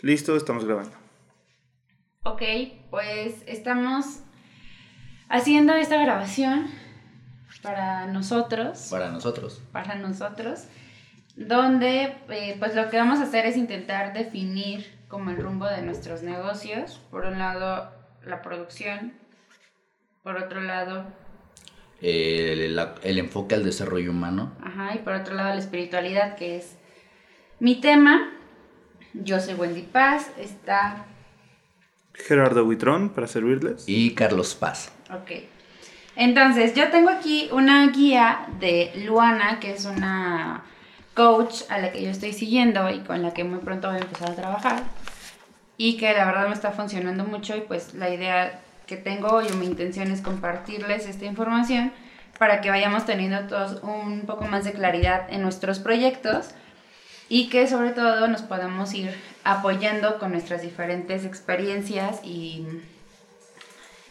Listo, estamos grabando. Ok, pues estamos haciendo esta grabación para nosotros. Para nosotros. Para nosotros. Donde eh, pues lo que vamos a hacer es intentar definir como el rumbo de nuestros negocios. Por un lado, la producción. Por otro lado... El, el enfoque al desarrollo humano. Ajá, y por otro lado la espiritualidad, que es mi tema. Yo soy Wendy Paz, está Gerardo Huitrón para servirles. Y Carlos Paz. Ok. Entonces, yo tengo aquí una guía de Luana, que es una coach a la que yo estoy siguiendo y con la que muy pronto voy a empezar a trabajar. Y que la verdad me está funcionando mucho y pues la idea que tengo hoy o mi intención es compartirles esta información para que vayamos teniendo todos un poco más de claridad en nuestros proyectos y que sobre todo nos podamos ir apoyando con nuestras diferentes experiencias y,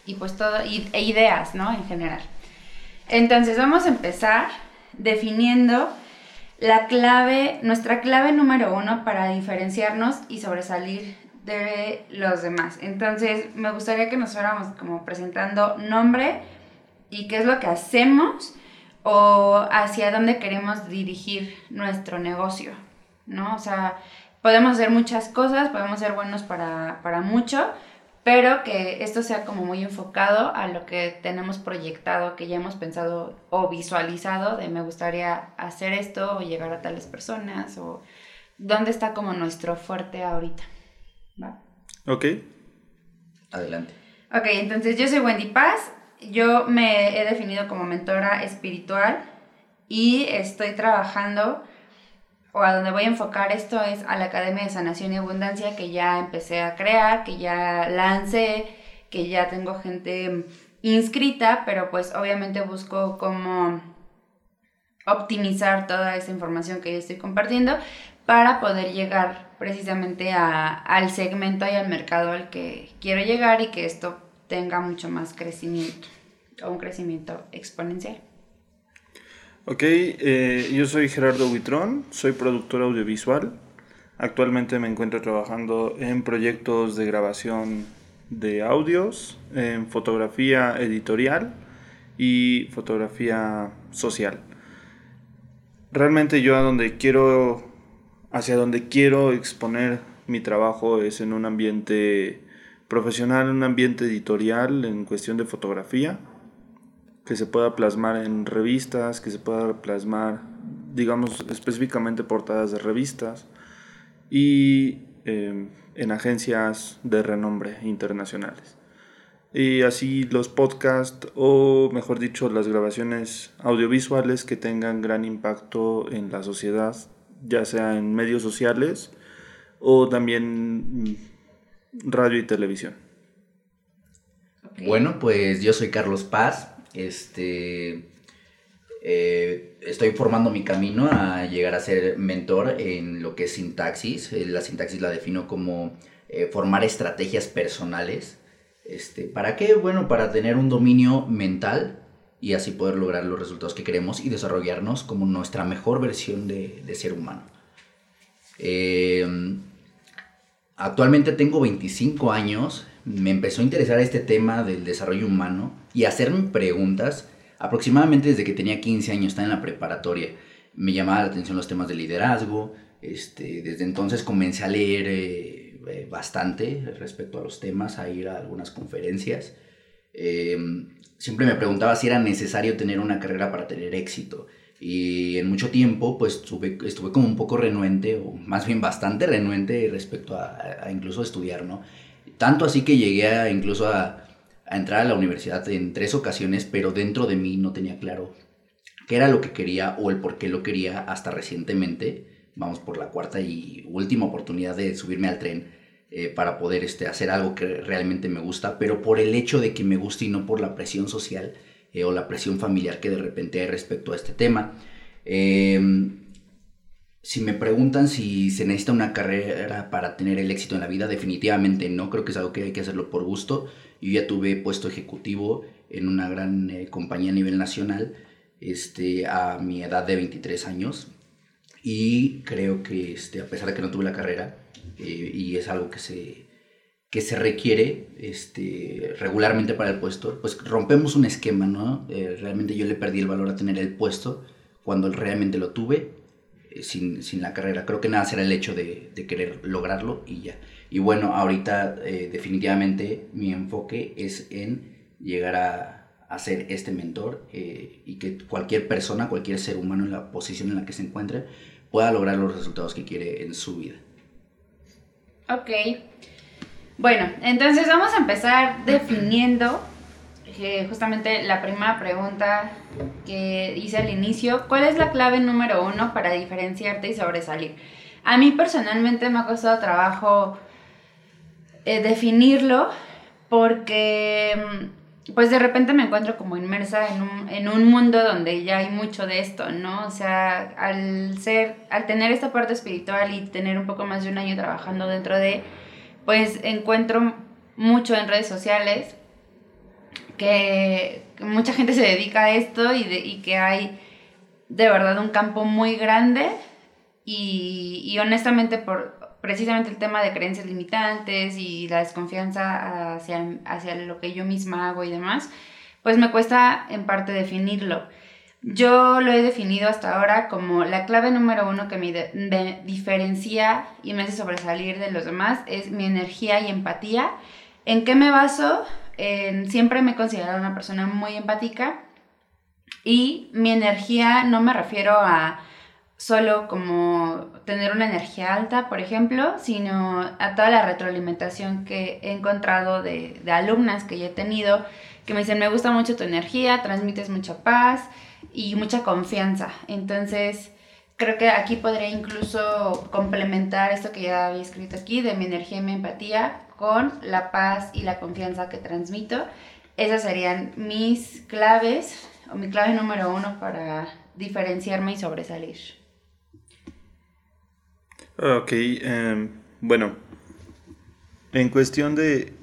y pues todo, e ideas, ¿no? En general. Entonces vamos a empezar definiendo la clave, nuestra clave número uno para diferenciarnos y sobresalir de los demás. Entonces me gustaría que nos fuéramos como presentando nombre y qué es lo que hacemos o hacia dónde queremos dirigir nuestro negocio. ¿No? O sea, podemos hacer muchas cosas, podemos ser buenos para, para mucho, pero que esto sea como muy enfocado a lo que tenemos proyectado, que ya hemos pensado o visualizado de me gustaría hacer esto o llegar a tales personas o dónde está como nuestro fuerte ahorita. ¿Va? Ok. Adelante. Ok, entonces yo soy Wendy Paz, yo me he definido como mentora espiritual y estoy trabajando o a donde voy a enfocar esto es a la Academia de Sanación y Abundancia que ya empecé a crear, que ya lancé, que ya tengo gente inscrita, pero pues obviamente busco cómo optimizar toda esa información que yo estoy compartiendo para poder llegar precisamente al segmento y al mercado al que quiero llegar y que esto tenga mucho más crecimiento o un crecimiento exponencial. Ok, eh, yo soy Gerardo Huitrón, soy productor audiovisual. Actualmente me encuentro trabajando en proyectos de grabación de audios, en fotografía editorial y fotografía social. Realmente yo a donde quiero, hacia donde quiero exponer mi trabajo es en un ambiente profesional, un ambiente editorial en cuestión de fotografía que se pueda plasmar en revistas, que se pueda plasmar, digamos, específicamente portadas de revistas y em, en agencias de renombre internacionales. Y así los podcasts o, mejor dicho, las grabaciones audiovisuales que tengan gran impacto en la sociedad, ya sea en medios sociales o también mm, radio y televisión. Bueno, pues yo soy Carlos Paz, este, eh, estoy formando mi camino a llegar a ser mentor en lo que es sintaxis. Eh, la sintaxis la defino como eh, formar estrategias personales. Este, ¿Para qué? Bueno, para tener un dominio mental y así poder lograr los resultados que queremos y desarrollarnos como nuestra mejor versión de, de ser humano. actualmente tengo 25 años, me empezó a interesar este tema del desarrollo humano y hacerme preguntas aproximadamente desde que tenía 15 años, estaba en la preparatoria. Me llamaba la atención los temas de liderazgo. Este, desde entonces comencé a leer eh, eh, bastante respecto a los temas, a ir a algunas conferencias. Em, siempre me preguntaba si era necesario tener una carrera para tener éxito. Y en mucho tiempo, pues estuve, estuve como un poco renuente, o más bien bastante renuente respecto a, a incluso estudiar, ¿no? Tanto así que llegué a, incluso a, a entrar a la universidad en tres ocasiones, pero dentro de mí no tenía claro qué era lo que quería o el por qué lo quería hasta recientemente. Vamos por la cuarta y última oportunidad de subirme al tren eh, para poder este, hacer algo que realmente me gusta, pero por el hecho de que me guste y no por la presión social eh, o la presión familiar que de repente hay respecto a este tema. Em, si me preguntan si se necesita una carrera para tener el éxito en la vida, definitivamente no, creo que es algo que hay que hacerlo por gusto. Yo ya tuve puesto ejecutivo en una gran eh, compañía a nivel nacional este, a mi edad de 23 años y creo que este, a pesar de que no tuve la carrera, eh, y es algo que se, que se requiere este, regularmente para el puesto, pues rompemos un esquema, ¿no? Eh, realmente yo le perdí el valor a tener el puesto cuando realmente lo tuve eh, sin, sin, la carrera. Creo que nada será el hecho de, de querer lograrlo y ya. Y bueno, ahorita eh, definitivamente mi enfoque es en llegar a, ser este mentor eh, y que cualquier persona, cualquier ser humano en la posición en la que se encuentre pueda lograr los resultados que quiere en su vida. Ok. Bueno, entonces vamos a empezar definiendo eh, justamente la primera pregunta que hice al inicio. ¿Cuál es la clave número uno para diferenciarte y sobresalir? A mí personalmente me ha costado trabajo eh, definirlo porque mm, pues de repente me encuentro como inmersa en un, en un, mundo donde ya hay mucho de esto, ¿no? O sea, al ser, al tener esta parte espiritual y tener un poco más de un año trabajando dentro de pues encuentro mucho en redes sociales que mucha gente se dedica a esto y, de, y que hay de verdad un campo muy grande y, y, honestamente por precisamente el tema de creencias limitantes y la desconfianza hacia, hacia lo que yo misma hago y demás, pues me cuesta en parte definirlo. Yo lo he definido hasta ahora como la clave número uno que me, diferencia y me hace sobresalir de los demás es mi energía y empatía. ¿En qué me baso? En, siempre me he considerado una persona muy empática y mi energía no me refiero a solo como tener una energía alta, por ejemplo, sino a toda la retroalimentación que he encontrado de, de alumnas que ya he tenido que me dicen, me gusta mucho tu energía, transmites mucha paz, y mucha confianza. Entonces, creo que aquí podría incluso complementar esto que ya había escrito aquí de mi energía y mi empatía con la paz y la confianza que transmito. Esas serían mis claves o mi clave número uno para diferenciarme y sobresalir. Ok, um, bueno, en cuestión de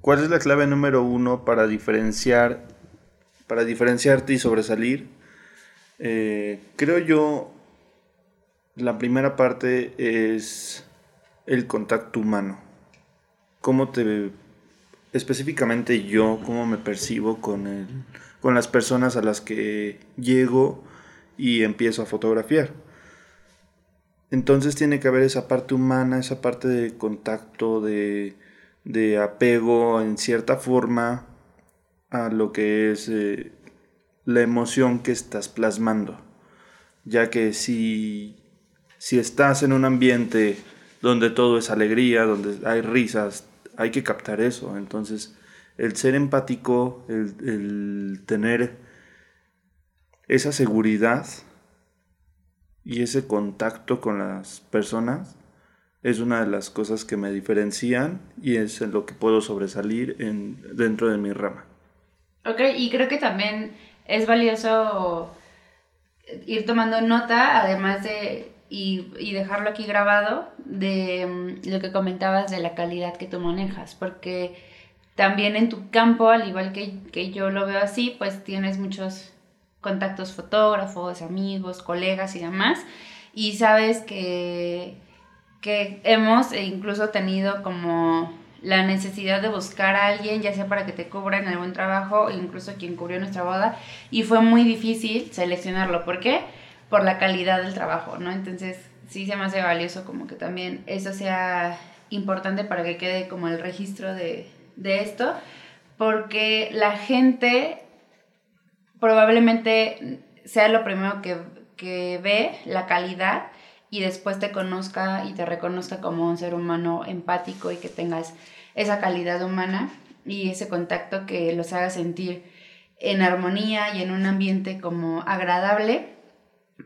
cuál es la clave número uno para diferenciar para diferenciarte y sobresalir, eh, creo yo, la primera parte es el contacto humano. Cómo te, específicamente yo, cómo me percibo con, el, con las personas a las que llego y empiezo a fotografiar. Entonces tiene que haber esa parte humana, esa parte de contacto, de, de apego en cierta forma a lo que es eh, la emoción que estás plasmando. Ya que si, si estás en un ambiente donde todo es alegría, donde hay risas, hay que captar eso. Entonces, el ser empático, el, el tener esa seguridad y ese contacto con las personas es una de las cosas que me diferencian y es en lo que puedo sobresalir en, dentro de mi rama. Ok, y creo que también es valioso ir tomando nota, además de, y, y dejarlo aquí grabado, de um, lo que comentabas de la calidad que tú manejas, porque también en tu campo, al igual que, que yo lo veo así, pues tienes muchos contactos fotógrafos, amigos, colegas y demás, y sabes que, que hemos incluso tenido como la necesidad de buscar a alguien, ya sea para que te cubran algún trabajo, incluso quien cubrió nuestra boda, y fue muy difícil seleccionarlo. ¿Por qué? Por la calidad del trabajo, ¿no? Entonces, sí se me hace valioso como que también eso sea importante para que quede como el registro de, de esto, porque la gente probablemente sea lo primero que, que ve, la calidad, y después te conozca y te reconozca como un ser humano empático y que tengas esa calidad humana y ese contacto que los haga sentir en armonía y en un ambiente como agradable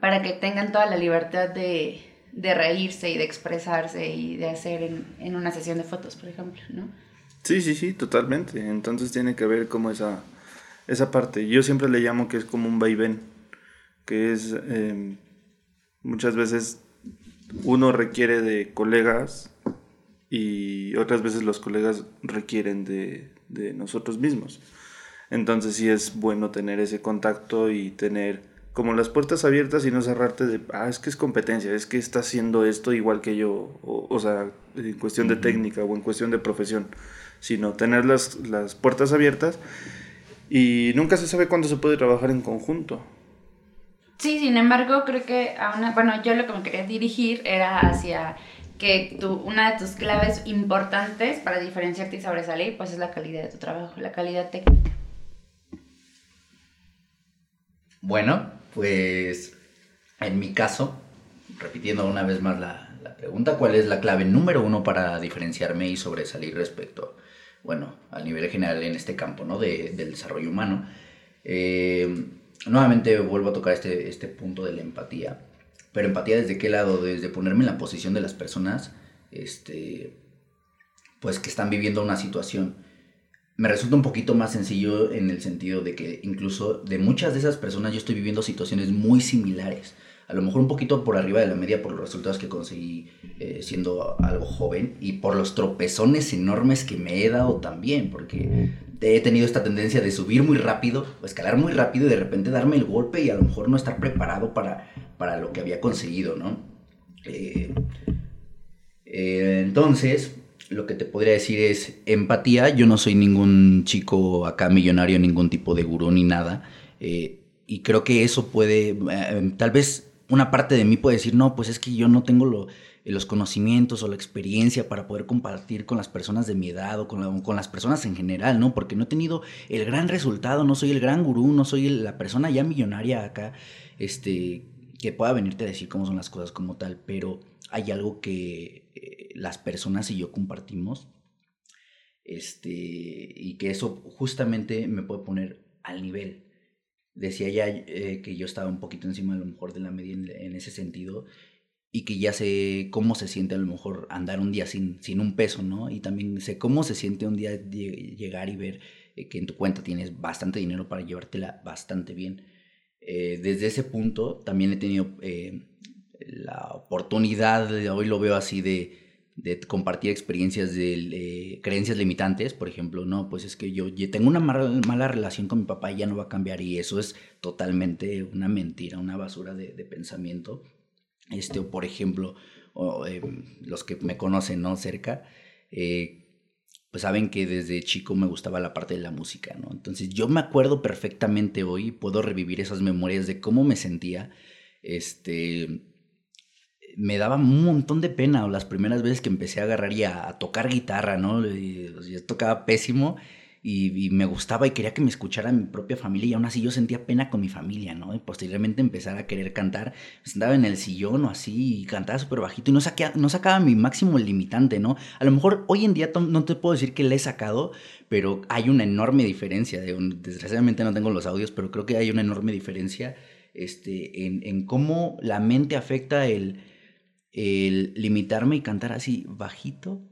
para que tengan toda la libertad de, de reírse y de expresarse y de hacer en, en, una sesión de fotos, por ejemplo, ¿no? Sí, sí, sí, totalmente. Entonces tiene que ver como esa, esa parte. Yo siempre le llamo que es como un vaivén, que es eh, muchas veces uno requiere de colegas y otras veces los colegas requieren de, de, nosotros mismos. Entonces sí es bueno tener ese contacto y tener como las puertas abiertas y no cerrarte de, ah, es que es competencia, es que está haciendo esto igual que yo, o, sea, en cuestión de técnica o en cuestión de profesión, sino tener las, las puertas abiertas y nunca se sabe cuándo se puede trabajar en conjunto. Sí, sin embargo, creo que a una, bueno, yo lo que me quería dirigir era hacia que tu, una de tus claves importantes para diferenciarte y sobresalir, pues es la calidad de tu trabajo, la calidad técnica. Bueno, pues en mi caso, repitiendo una vez más la, pregunta, ¿cuál es la clave número uno para diferenciarme y sobresalir respecto, bueno, al nivel general en este campo, ¿no? De, del desarrollo humano. Eh, nuevamente vuelvo a tocar este, este punto de la empatía. Pero empatía desde qué lado? Desde ponerme en la posición de las personas, este, pues que están viviendo una situación me resulta un poquito más sencillo en el sentido de que incluso de muchas de esas personas yo estoy viviendo situaciones muy similares. A lo mejor un poquito por arriba de la media por los resultados que conseguí eh, siendo algo joven y por los tropezones enormes que me he dado también, porque he tenido esta tendencia de subir muy rápido, o escalar muy rápido y de repente darme el golpe y a lo mejor no estar preparado para, para lo que había conseguido, ¿no? Eh, eh, entonces, lo que te podría decir es empatía. Yo no soy ningún chico acá millonario, ningún tipo de gurú ni nada. Eh, y creo que eso puede, eh, tal vez una parte de mí puede decir, no, pues es que yo no tengo los conocimientos o la experiencia para poder compartir con las personas de mi edad o con, con, las personas en general, ¿no? Porque no he tenido el gran resultado, no soy el gran gurú, no soy la persona ya millonaria acá, este, que pueda venirte a decir cómo son las cosas como tal, pero hay algo que eh, las personas y yo compartimos, este, y que eso justamente me puede poner al nivel. Decía ya eh, que yo estaba un poquito encima a lo mejor de la media en, ese sentido y que ya sé cómo se siente a lo mejor andar un día sin, sin un peso, ¿no? Y también sé cómo se siente un día llegar y ver eh, que en tu cuenta tienes bastante dinero para llevártela bastante bien. desde ese punto también he tenido la oportunidad, hoy lo veo así, de, compartir experiencias de creencias limitantes, por ejemplo, no, pues es que yo, tengo una mala, relación con mi papá y ya no va a cambiar y eso es totalmente una mentira, una basura de, pensamiento. Este, o por ejemplo, em, los que me conocen, ¿no? Cerca, eh, pues saben que desde chico me gustaba la parte de la música, ¿no? Entonces yo me acuerdo perfectamente hoy, puedo revivir esas memorias de cómo me sentía, este, me daba un montón de pena las primeras veces que empecé a agarrar y a, tocar guitarra, ¿no? Yo tocaba pésimo y, me gustaba y quería que me escuchara mi propia familia y aún así yo sentía pena con mi familia, ¿no? Y posteriormente empezar a querer cantar, me sentaba en el sillón o así y cantaba súper bajito y no, no sacaba mi máximo limitante, ¿no? A lo mejor hoy en día no te puedo decir que le he sacado, pero hay una enorme diferencia. desgraciadamente no tengo los audios, pero creo que hay una enorme diferencia este, en, en cómo la mente afecta el el limitarme y cantar así bajito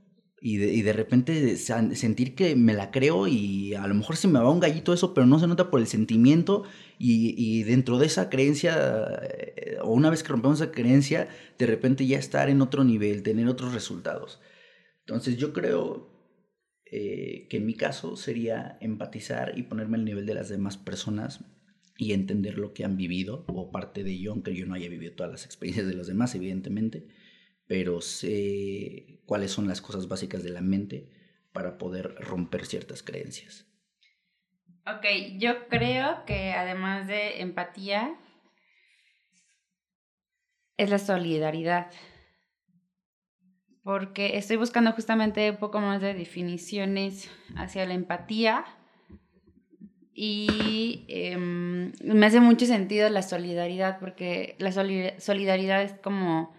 y de, y de, repente sentir que me la creo y a lo mejor se me va un gallito eso, pero no se nota por el sentimiento y, y, dentro de esa creencia, eh, o una vez que rompemos esa creencia, de repente ya estar en otro nivel, tener otros resultados. Entonces yo creo eh, que en mi caso sería empatizar y ponerme al nivel de las demás personas y entender lo que han vivido o parte de ello, aunque yo no haya vivido todas las experiencias de los demás, evidentemente, pero sé cuáles son las cosas básicas de la mente para poder romper ciertas creencias. Ok, yo creo que además de empatía, es la solidaridad. Porque estoy buscando justamente un poco más de definiciones hacia la empatía y em, me hace mucho sentido la solidaridad, porque la solidaridad es como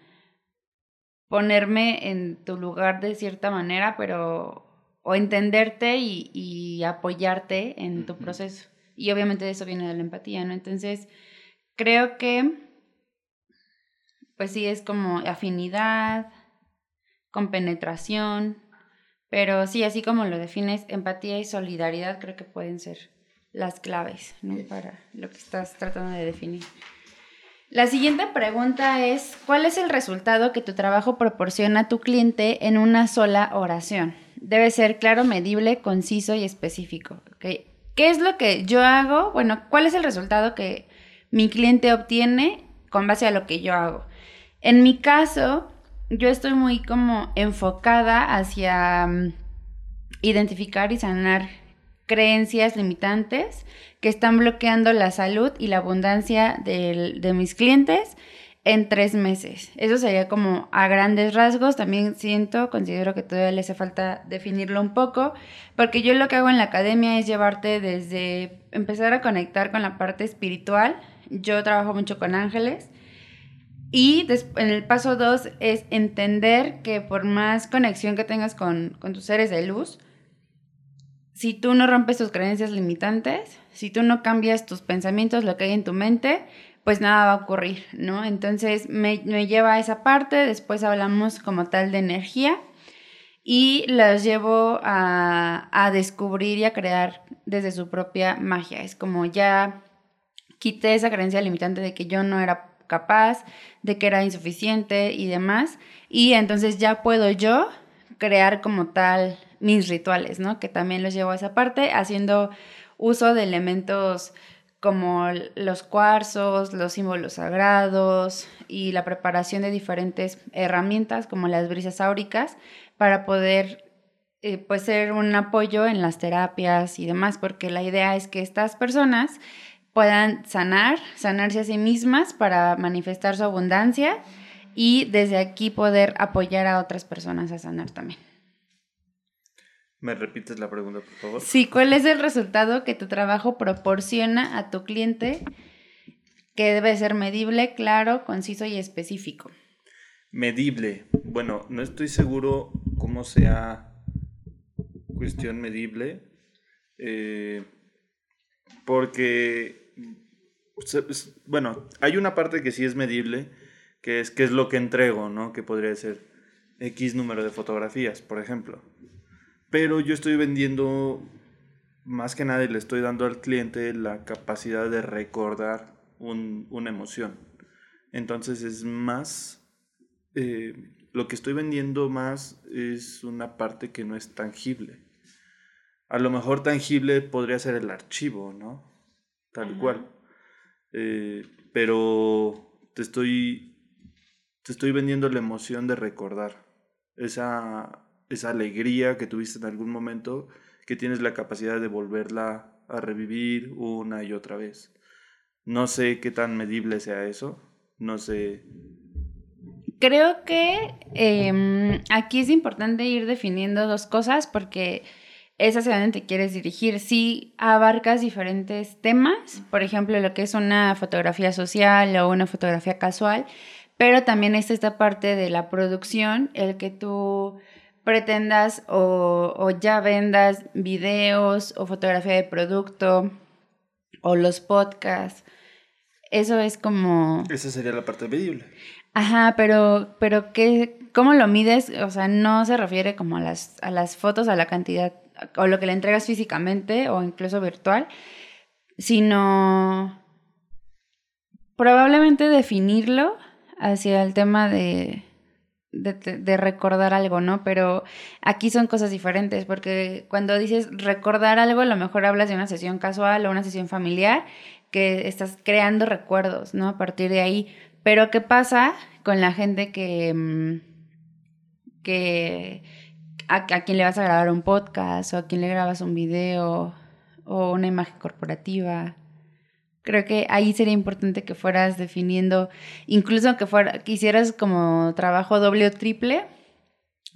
ponerme en tu lugar de cierta manera, pero o entenderte y, apoyarte en tu proceso. Y obviamente eso viene de la empatía, ¿no? Entonces, creo que, pues sí, es como afinidad, compenetración, pero sí, así como lo defines, empatía y solidaridad creo que pueden ser las claves ¿no? para lo que estás tratando de definir. La siguiente pregunta es, ¿cuál es el resultado que tu trabajo proporciona a tu cliente en una sola oración? Debe ser claro, medible, conciso y específico. ¿Qué es lo que yo hago? Bueno, ¿cuál es el resultado que mi cliente obtiene con base a lo que yo hago. En mi caso, yo estoy muy como enfocada hacia mm, identificar y sanar creencias limitantes que están bloqueando la salud y la abundancia de mis clientes en tres meses. Eso sería como a grandes rasgos. También siento, considero que todavía le hace falta definirlo un poco, porque yo lo que hago en la academia es llevarte desde empezar a conectar con la parte espiritual. Yo trabajo mucho con ángeles. Y en el paso dos es entender que por más conexión que tengas con, con tus seres de luz, si tú no rompes tus creencias limitantes, si tú no cambias tus pensamientos, lo que hay en tu mente, pues nada va a ocurrir, ¿no? Entonces me, lleva a esa parte, después hablamos como tal de energía y las llevo a, a descubrir y a crear desde su propia magia. Es como ya quité esa creencia limitante de que yo no era capaz, de que era insuficiente y demás. Y entonces ya puedo yo crear como tal mis rituales, ¿no? Que también los llevo a esa parte, haciendo uso de elementos como los cuarzos, los símbolos sagrados y la preparación de diferentes herramientas como las brisas áuricas para poder eh, pues ser un apoyo en las terapias y demás, porque la idea es que estas personas puedan sanar, sanarse a sí mismas para manifestar su abundancia y desde aquí poder apoyar a otras personas a sanar también. ¿Me repites la pregunta, por favor? Sí, ¿cuál es el resultado que tu trabajo proporciona a tu cliente que debe ser medible, claro, conciso y específico? Medible. Bueno, no estoy seguro cómo sea cuestión medible, eh, porque, bueno, hay una parte que sí es medible, que es qué es lo que entrego, ¿no? Que podría ser X número de fotografías, por ejemplo. Pero yo estoy vendiendo, más que nada, y le estoy dando al cliente la capacidad de recordar una emoción. Entonces es más, eh, lo que estoy vendiendo más es una parte que no es tangible. A lo mejor tangible podría ser el archivo, ¿no? Tal cual. Eh, pero te estoy, te estoy vendiendo la emoción de recordar. Esa esa alegría que tuviste en algún momento, que tienes la capacidad de volverla a revivir una y otra vez. No sé qué tan medible sea eso, no sé. Creo que em, aquí es importante ir definiendo dos cosas porque es hacia donde te quieres dirigir. Si abarcas diferentes temas, por ejemplo, lo que es una fotografía social o una fotografía casual, pero también está esta parte de la producción, el que tú pretendas o, ya vendas videos o fotografía de producto o los podcasts. Eso es como... Esa sería la parte medible. Ajá, pero, pero ¿qué, ¿cómo lo mides? O sea, no se refiere como a las, a las fotos, a la cantidad, o lo que le entregas físicamente o incluso virtual, sino probablemente definirlo hacia el tema de, de, recordar algo, ¿no? Pero aquí son cosas diferentes, porque cuando dices recordar algo, a lo mejor hablas de una sesión casual o una sesión familiar, que estás creando recuerdos, ¿no? A partir de ahí. Pero ¿qué pasa con la gente que, mm, que a, a quien le vas a grabar un podcast o a quien le grabas un video o una imagen corporativa? Creo que ahí sería importante que fueras definiendo, incluso que fuera, hicieras como trabajo doble o triple,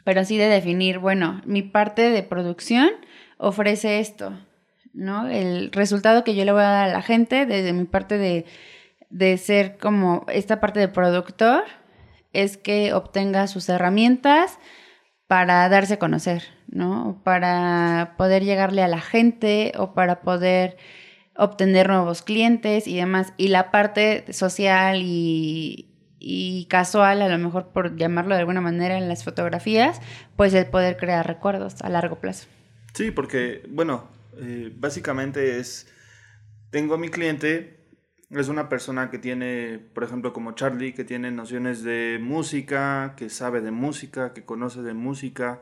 pero sí de definir, bueno, mi parte de producción ofrece esto, ¿no? El resultado que yo le voy a dar a la gente desde mi parte de, de ser como esta parte de productor es que obtenga sus herramientas para darse a conocer, ¿no? Para poder llegarle a la gente o para poder obtener nuevos clientes y demás. Y la parte social y, casual, a lo mejor por llamarlo de alguna manera en las fotografías, pues el poder crear recuerdos a largo plazo. Sí, porque, bueno, eh, básicamente es, tengo a mi cliente, es una persona que tiene, por ejemplo, como Charlie, que tiene nociones de música, que sabe de música, que conoce de música,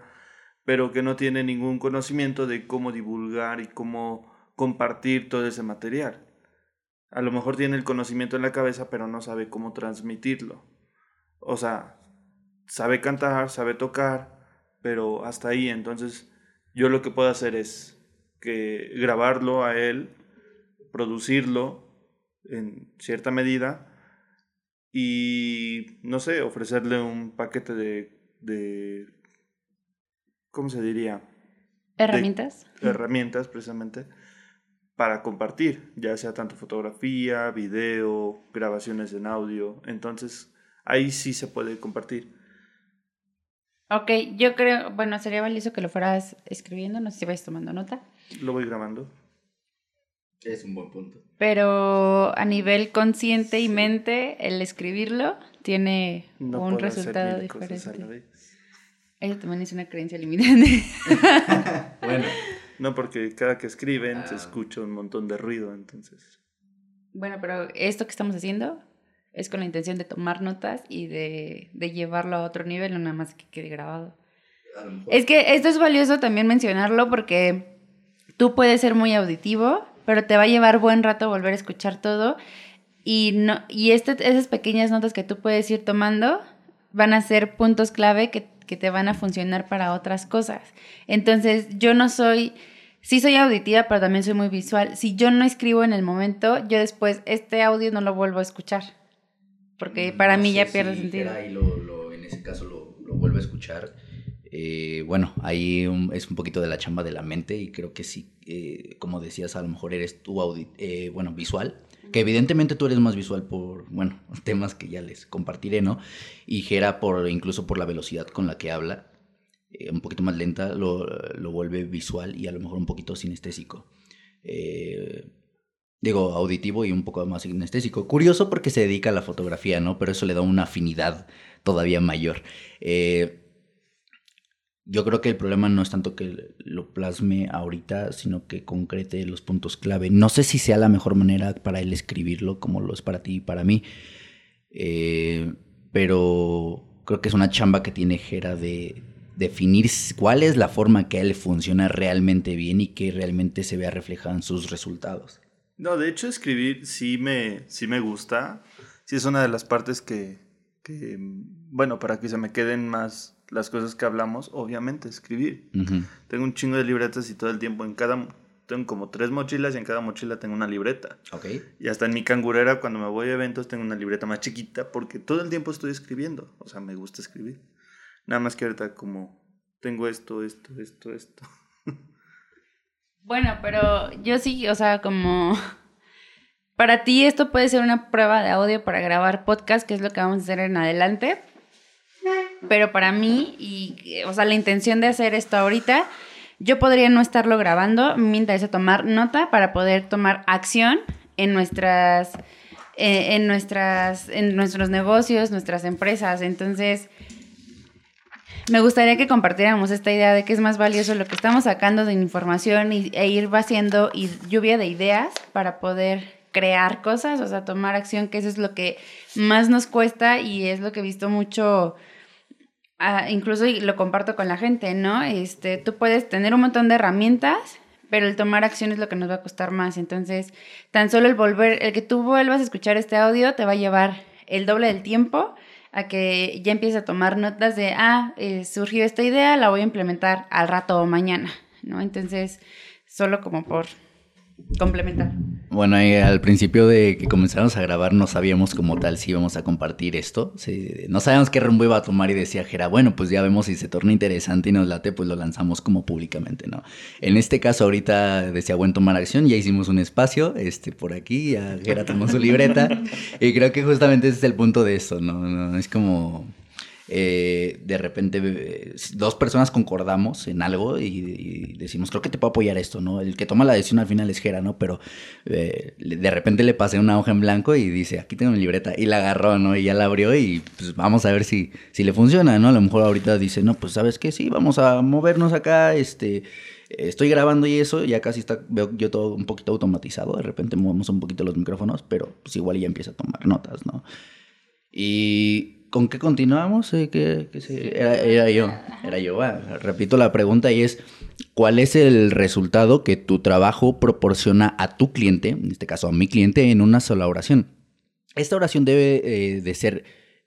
pero que no tiene ningún conocimiento de cómo divulgar y cómo compartir todo ese material. a lo mejor tiene el conocimiento en la cabeza, pero no sabe cómo transmitirlo. O sea, sabe cantar, sabe tocar, pero hasta ahí. Entonces, yo lo que puedo hacer es que grabarlo a él, producirlo en cierta medida y, no sé, ofrecerle un paquete de, de ¿cómo se diría? Herramientas. herramientas, precisamente, para compartir, ya sea tanto fotografía, video, grabaciones en audio. Entonces, ahí sí se puede compartir. Ok, yo creo, bueno, sería valioso que lo fueras escribiendo, no sé si vais tomando nota. Lo voy grabando. Es un buen punto. Pero a nivel consciente y mente, el escribirlo tiene No un puedo hacer resultado mil cosas a la diferente. vez. Eso también es una creencia limitante. Bueno, No, porque cada que escriben se Ah. escucha un montón de ruido, entonces. bueno, pero esto que estamos haciendo es con la intención de tomar notas y de, de llevarlo a otro nivel, no nada más que quede grabado. Es que esto es valioso también mencionarlo porque tú puedes ser muy auditivo, pero te va a llevar buen rato volver a escuchar todo y no y este, esas pequeñas notas que tú puedes ir tomando van a ser puntos clave que, que te van a funcionar para otras cosas. Entonces, yo no soy sí soy auditiva, pero también soy muy visual. Si yo no escribo en el momento, yo después este audio no lo vuelvo a escuchar. Porque para No mí ya pierde si sentido. Ahí lo, lo- en ese caso lo, lo vuelve a escuchar. Eh, bueno, ahí un- es un poquito de la chamba de la mente y creo que sí, eh, como decías, a lo mejor eres tú, eh, bueno, visual, que evidentemente tú eres más visual por, bueno, temas que ya les compartiré, ¿no? Y Jera por, incluso por la velocidad con la que habla, eh, un poquito más lenta, lo, lo vuelve visual y a lo mejor un poquito sinestésico. Eh, digo, auditivo y un poco más sinestésico. Curioso porque se dedica a la fotografía, ¿no? Pero eso le da una afinidad todavía mayor. Eh, yo creo que el problema no es tanto que lo plasme ahorita, sino que concrete los puntos clave. No sé si sea la mejor manera para él escribirlo, como lo es para ti y para mí. Eh, pero creo que es una chamba que tiene Jera de definir cuál es la forma que a él funciona realmente bien y que realmente se vea reflejada en sus resultados. No, de hecho escribir sí me, sí me gusta. Sí es una de las partes que, bueno, para que se me queden más las cosas que hablamos, obviamente escribir. Tengo un chingo de libretas y todo el tiempo en cada... Tengo como tres mochilas y en cada mochila tengo una libreta. Ok. Y hasta en mi cangurera, cuando me voy a eventos, tengo una libreta más chiquita porque todo el tiempo estoy escribiendo. O sea, me gusta escribir. Nada más que ahorita como tengo esto, esto, esto, esto. Bueno, pero yo sí, o sea, como para ti esto puede ser una prueba de audio para grabar podcast, que es lo que vamos a hacer en adelante. Pero para mí, y, o sea, la intención de hacer esto ahorita, yo podría no estarlo grabando. Me interesa tomar nota para poder tomar acción en nuestras, eh, en nuestras, en nuestros negocios, nuestras empresas. Entonces, me gustaría que compartiéramos esta idea de que es más valioso lo que estamos sacando de información y, e ir vaciando y lluvia de ideas para poder crear cosas, o sea, tomar acción, que eso es lo que más nos cuesta y es lo que he visto mucho, ah, incluso lo comparto con la gente, ¿no? Este, tú puedes tener un montón de herramientas, pero el tomar acción es lo que nos va a costar más. Entonces, tan solo el volver, el que tú vuelvas a escuchar este audio te va a llevar el doble del tiempo a que ya empieces a tomar notas de, ah, eh, surgió esta idea, la voy a implementar al rato o mañana, ¿no? Entonces, solo como por complementar. Bueno, ahí al principio de que comenzáramos a grabar no sabíamos como tal si íbamos a compartir esto. Sí, no sabíamos qué rumbo iba a tomar y decía Jera, bueno, pues ya vemos si se torna interesante y nos late, pues lo lanzamos como públicamente, ¿no? En este caso ahorita decía, bueno, tomar acción, ya hicimos un espacio, este, por aquí, ya Jera tomó su libreta y creo que justamente ese es el punto de esto, ¿no? No, es como... eh, de repente eh, dos personas concordamos en algo y, decimos, creo que te puedo apoyar esto, ¿no? El que toma la decisión al final es Jera, ¿no? Pero eh, de repente le pasé una hoja en blanco y dice, aquí tengo mi libreta. Y la agarró, ¿no? Y ya la abrió y pues vamos a ver si, si le funciona, ¿no? A lo mejor ahorita dice, no, pues sabes qué, sí, vamos a movernos acá, este... Estoy grabando y eso, ya casi está, veo yo todo un poquito automatizado, de repente movemos un poquito los micrófonos, pero pues igual ya empieza a tomar notas, ¿no? Y con qué continuamos? Eh, ¿Qué, qué se- Era, era yo, era yo. Repito la pregunta y es, ¿cuál es el resultado que tu trabajo proporciona a tu cliente, en este caso a mi cliente, en una sola oración? Esta oración debe eh, de ser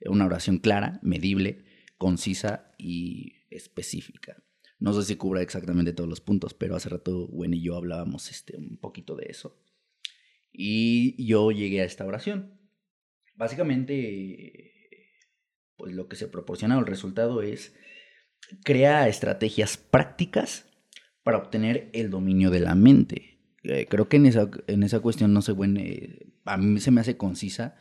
una oración clara, medible, concisa y específica. No sé si cubra exactamente todos los puntos, pero hace rato Gwen y yo hablábamos este, un poquito de eso. Y yo llegué a esta oración. Básicamente, pues lo que se proporciona o el resultado es crea estrategias prácticas para obtener el dominio de la mente. Eh, creo que en esa, en esa cuestión, no sé, bueno, eh, a mí se me hace concisa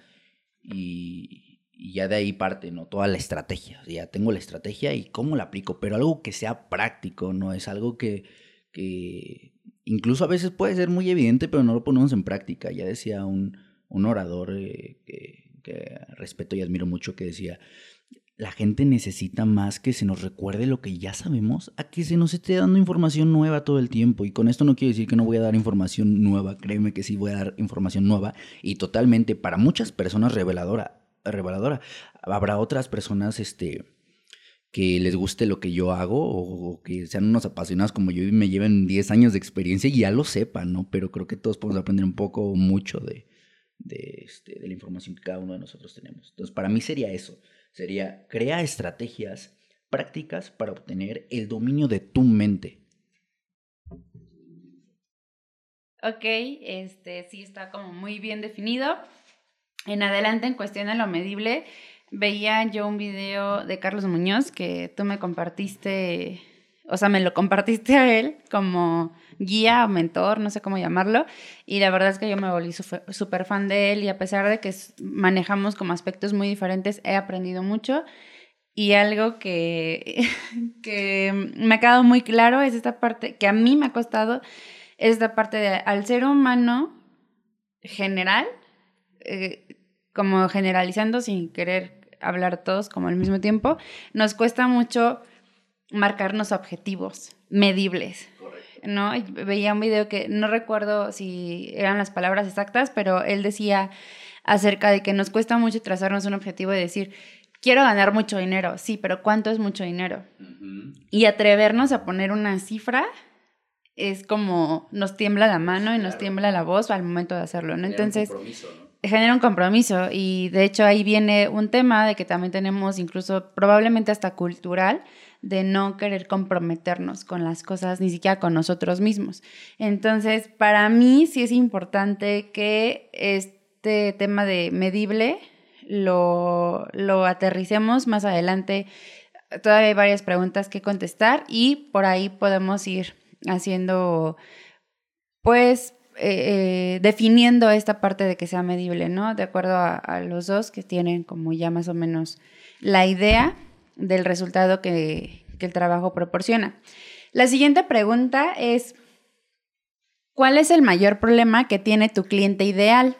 y, ya de ahí parte, ¿no? Toda la estrategia. Ya tengo la estrategia y cómo la aplico, pero algo que sea práctico, ¿no? Es algo que, que incluso a veces puede ser muy evidente, pero no lo ponemos en práctica. Ya decía un, un orador eh, que, que respeto y admiro mucho que decía, la gente necesita más que se nos recuerde lo que ya sabemos a que se nos esté dando información nueva todo el tiempo. Y con esto no quiero decir que no voy a dar información nueva, créeme que sí voy a dar información nueva y totalmente para muchas personas reveladora. reveladora. Habrá otras personas este, que les guste lo que yo hago o, que sean unos apasionados como yo y me lleven 10 años de experiencia y ya lo sepan, ¿no? Pero creo que todos podemos aprender un poco o mucho de, de, este, de la información que cada uno de nosotros tenemos. Entonces, para mí sería eso sería crea estrategias prácticas para obtener el dominio de tu mente. Ok, este sí está como muy bien definido. En adelante, en cuestión de lo medible, veía yo un video de Carlos Muñoz que tú me compartiste, o sea, me lo compartiste a él como guía o mentor, no sé cómo llamarlo, y la verdad es que yo me volví súper fan de él y a pesar de que manejamos como aspectos muy diferentes, he aprendido mucho y algo que, que me ha quedado muy claro es esta parte que a mí me ha costado, es esta parte de al ser humano general, eh, como generalizando sin querer hablar todos como al mismo tiempo, nos cuesta mucho marcarnos objetivos medibles. ¿no? Y veía un video que no recuerdo si eran las palabras exactas, pero él decía acerca de que nos cuesta mucho trazarnos un objetivo y decir, quiero ganar mucho dinero, sí, pero ¿cuánto es mucho dinero? Uh -huh. Y atrevernos a poner una cifra es como nos tiembla la mano y nos tiembla la voz al momento de hacerlo, ¿no? Entonces, un ¿no? genera un compromiso y de hecho ahí viene un tema de que también tenemos incluso probablemente hasta cultural de no querer comprometernos con las cosas, ni siquiera con nosotros mismos. Entonces, para mí sí es importante que este tema de medible lo, lo aterricemos más adelante. Todavía hay varias preguntas que contestar y por ahí podemos ir haciendo, pues, eh, eh, definiendo esta parte de que sea medible, ¿no? De acuerdo a, a los dos que tienen como ya más o menos la idea del resultado que, el trabajo proporciona. La siguiente pregunta es, ¿cuál es el mayor problema que tiene tu cliente ideal?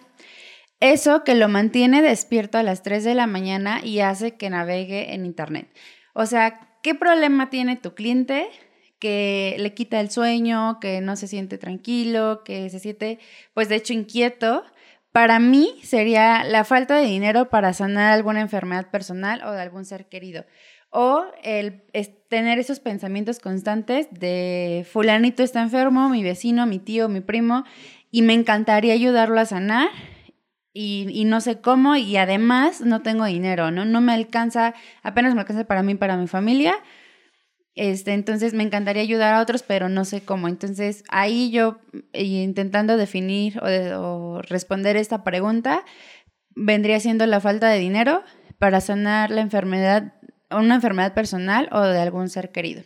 Eso que lo mantiene despierto a las 3 de la mañana y hace que navegue en Internet. O sea, ¿qué problema tiene tu cliente que le quita el sueño, que no se siente tranquilo, que se siente, pues de hecho, inquieto? Para mí sería la falta de dinero para sanar alguna enfermedad personal o de algún ser querido. O el tener esos pensamientos constantes de fulanito está enfermo, mi vecino, mi tío, mi primo, y me encantaría ayudarlo a sanar y, y, no sé cómo y además no tengo dinero, ¿no? No me alcanza, apenas me alcanza para mí para mi familia. Este, entonces me encantaría ayudar a otros, pero no sé cómo. Entonces ahí yo intentando definir o, de, o responder esta pregunta, vendría siendo la falta de dinero para sanar la enfermedad una enfermedad personal o de algún ser querido.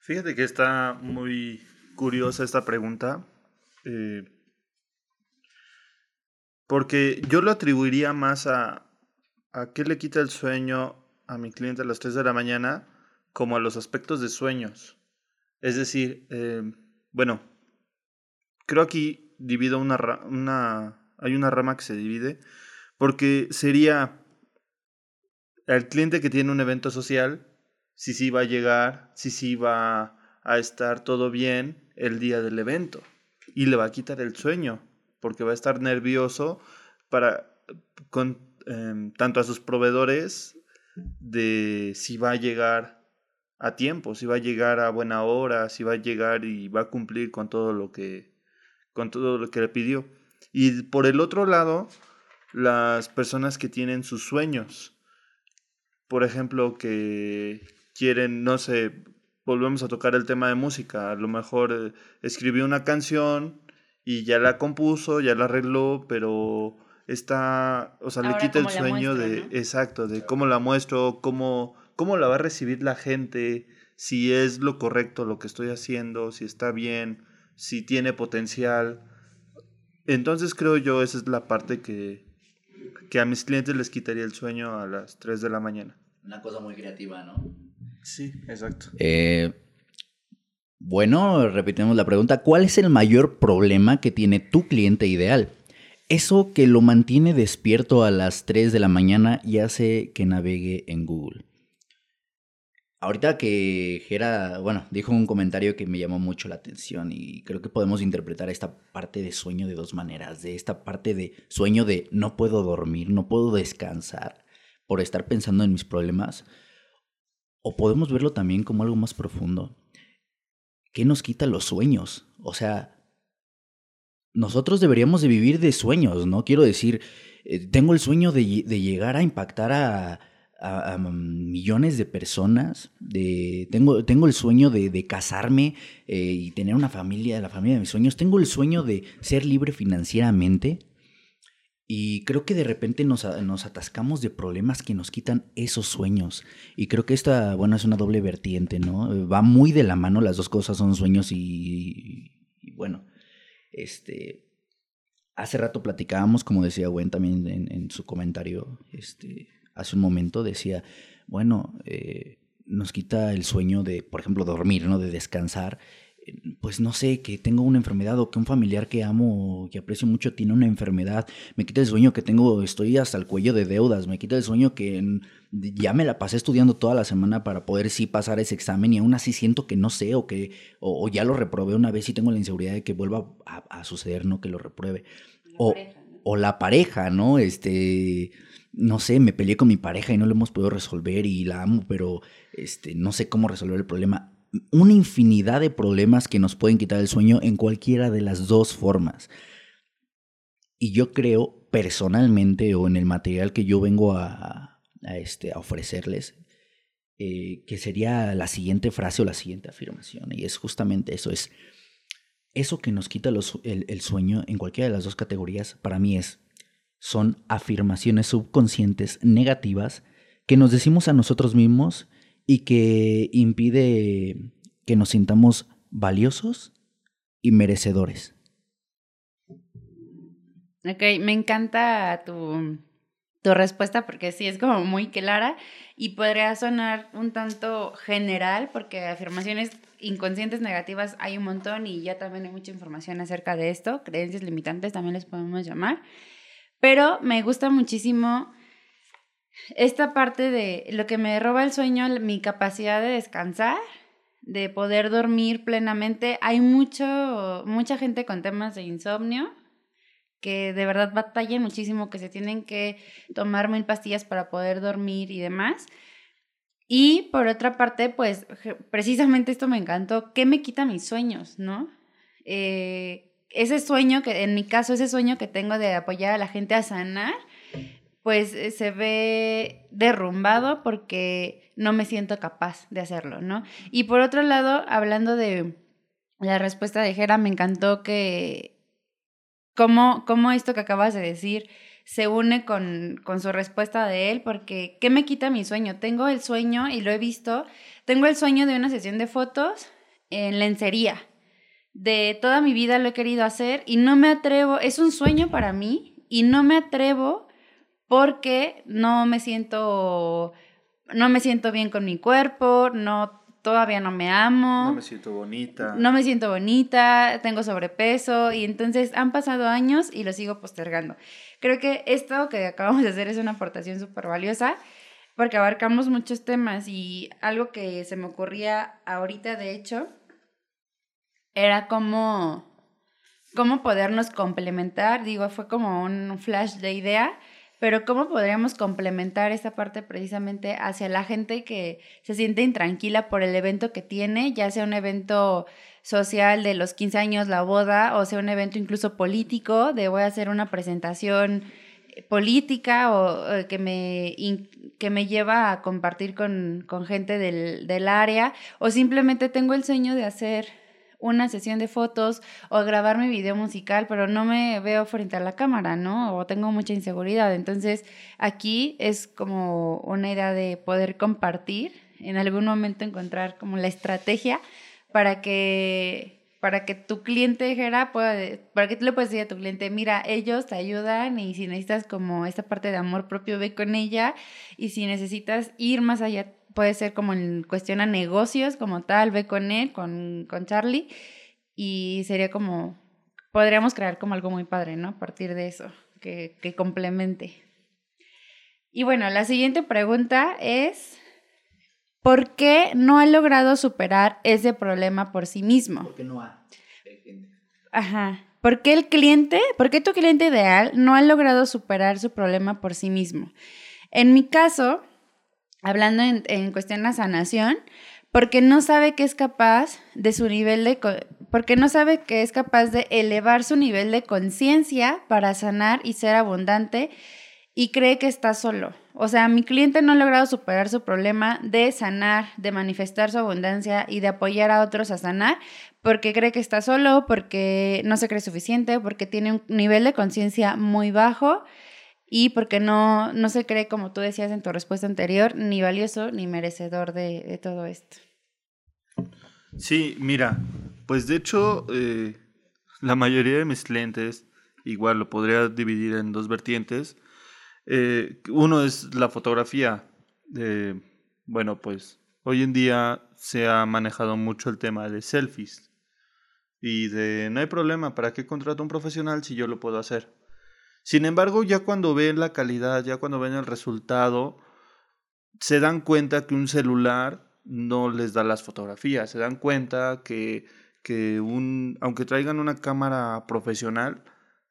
Fíjate que está muy curiosa esta pregunta, eh, porque yo lo atribuiría más a, a qué le quita el sueño a mi cliente a las 3 de la mañana como a los aspectos de sueños. Es decir, eh, bueno, creo aquí divido una, una, hay una rama que se divide, porque sería el cliente que tiene un evento social, si sí va a llegar, si sí va a estar todo bien el día del evento. Y le va a quitar el sueño, porque va a estar nervioso para, con, em, tanto a sus proveedores de si va a llegar a tiempo, si va a llegar a buena hora, si va a llegar y va a cumplir con todo lo que con todo lo que le pidió. Y por el otro lado, las personas que tienen sus sueños. Por ejemplo, que quieren, no sé, volvemos a tocar el tema de música. A lo mejor eh, escribió una canción y ya la compuso, ya la arregló, pero está, o sea, le quita el sueño de, exacto, de cómo la muestro, cómo, cómo la va a recibir la gente, si es lo correcto lo que estoy haciendo, si está bien, si tiene potencial. Entonces creo yo esa es la parte que, que a mis clientes les quitaría el sueño a las 3 de la mañana. Una cosa muy creativa, ¿no? Sí, exacto. Eh, bueno, repetimos la pregunta, ¿cuál es el mayor problema que tiene tu cliente ideal? Eso que lo mantiene despierto a las 3 de la mañana y hace que navegue en Google. Ahorita que Gera, bueno, dijo un comentario que me llamó mucho la atención y creo que podemos interpretar esta parte de sueño de dos maneras, de esta parte de sueño de no puedo dormir, no puedo descansar por estar pensando en mis problemas, o podemos verlo también como algo más profundo. ¿Qué nos quita los sueños? O sea, nosotros deberíamos de vivir de sueños, ¿no? Quiero decir, eh, tengo el sueño de llegar a impactar a a, millones de personas. De, tengo, tengo el sueño de, casarme eh, y tener una familia, la familia de mis sueños. Tengo el sueño de ser libre financieramente. Y creo que de repente nos, nos, atascamos de problemas que nos quitan esos sueños. Y creo que esta, bueno, es una doble vertiente, ¿no? Va muy de la mano, las dos cosas son sueños y, bueno, este... Hace rato platicábamos, como decía Gwen también en, en su comentario, este, hace un momento decía, bueno, eh, nos quita el sueño de, por ejemplo, dormir, ¿no? De descansar. Pues no sé, que tengo una enfermedad o que un familiar que amo, que aprecio mucho, tiene una enfermedad. Me quita el sueño que tengo, estoy hasta el cuello de deudas. Me quita el sueño que ya me la pasé estudiando toda la semana para poder sí pasar ese examen y aún así siento que no sé o que o, ya lo reprobé una vez y tengo la inseguridad de que vuelva a, suceder, ¿no? Que lo repruebe. o, o la pareja, ¿no? Este no sé, me peleé con mi pareja y no lo hemos podido resolver y la amo, pero este, no sé cómo resolver el problema. Una infinidad de problemas que nos pueden quitar el sueño en cualquiera de las dos formas. Y yo creo personalmente o en el material que yo vengo a, este, a ofrecerles, eh, que sería la siguiente frase o la siguiente afirmación. Y es justamente eso, es eso que nos quita el sueño en cualquiera de las dos categorías, para mí es son afirmaciones subconscientes negativas que nos decimos a nosotros mismos y que impide que nos sintamos valiosos y merecedores. Ok, me encanta tu, tu respuesta porque sí es como muy clara y podría sonar un tanto general porque afirmaciones inconscientes negativas hay un montón y ya también hay mucha información acerca de esto, creencias limitantes también les podemos llamar. Pero me gusta muchísimo esta parte de lo que me roba el sueño, mi capacidad de descansar, de poder dormir plenamente. Hay mucho, mucha gente con temas de insomnio que de verdad batallan muchísimo, que se tienen que tomar mil pastillas para poder dormir y demás. Y por otra parte, pues precisamente esto me encantó, ¿qué me quita mis sueños, no? Eh, ese sueño que, en mi caso, ese sueño que tengo de apoyar a la gente a sanar, pues eh, se ve derrumbado porque no me siento capaz de hacerlo, ¿no? Y por otro lado, hablando de la respuesta de Jera, me encantó que cómo, cómo esto que acabas de decir se une con, con su respuesta de él, porque ¿qué me quita mi sueño? Tengo el sueño, y lo he visto, tengo el sueño de una sesión de fotos en lencería de toda mi vida lo he querido hacer y no me atrevo, es un sueño para mí y no me atrevo porque no me siento no me siento bien con mi cuerpo, no todavía no me amo. No me siento bonita. No me siento bonita, tengo sobrepeso y entonces han pasado años y lo sigo postergando. Creo que esto que acabamos de hacer es una aportación súper valiosa porque abarcamos muchos temas y algo que se me ocurría ahorita, de hecho, era como, cómo podernos complementar, digo, fue como un flash de idea, pero ¿cómo podríamos complementar esta parte precisamente hacia la gente que se siente intranquila por el evento que tiene, ya sea un evento social de los 15 años, la boda, o sea un evento incluso político, de voy a hacer una presentación política o, que, me, que me lleva a compartir con, gente del, del, área o simplemente tengo el sueño de hacer una sesión de fotos o grabar mi video musical, pero no me veo frente a la cámara, ¿no? O tengo mucha inseguridad. Entonces, aquí es como una idea de poder compartir, en algún momento encontrar como la estrategia para que para que tu cliente dijera, para que tú le puedas decir a tu cliente, mira, ellos te ayudan y si necesitas como esta parte de amor propio, ve con ella y si necesitas ir más allá, puede ser como en cuestión a negocios como tal, ve con él, con, con Charlie y sería como, podríamos crear como algo muy padre, ¿no? A partir de eso, que, que complemente. Y bueno, la siguiente pregunta es... ¿Por qué no ha logrado superar ese problema por sí mismo? ¿Por qué no ha? Ajá. ¿Por qué el cliente, por qué tu cliente ideal no ha logrado superar su problema por sí mismo? En mi caso, hablando en, cuestión de sanación, porque no sabe que es capaz de su nivel de, porque no sabe que es capaz de elevar su nivel de conciencia para sanar y ser abundante y cree que está solo. O sea, mi cliente no ha logrado superar su problema de sanar, de manifestar su abundancia y de apoyar a otros a sanar porque cree que está solo, porque no se cree suficiente, porque tiene un nivel de conciencia muy bajo y porque no, no se cree, como tú decías en tu respuesta anterior, ni valioso ni merecedor de, todo esto. Sí, mira, pues de hecho, eh, la mayoría de mis clientes, igual lo podría dividir en dos vertientes. Eh, uno es la fotografía. de bueno, pues hoy en día se ha manejado mucho el tema de selfies. Y de no hay problema, ¿para qué contrato a un profesional si yo lo puedo hacer? Sin embargo, ya cuando ven la calidad, ya cuando ven el resultado, se dan cuenta que un celular no les da las fotografías, se dan cuenta que, que un, aunque traigan una cámara profesional,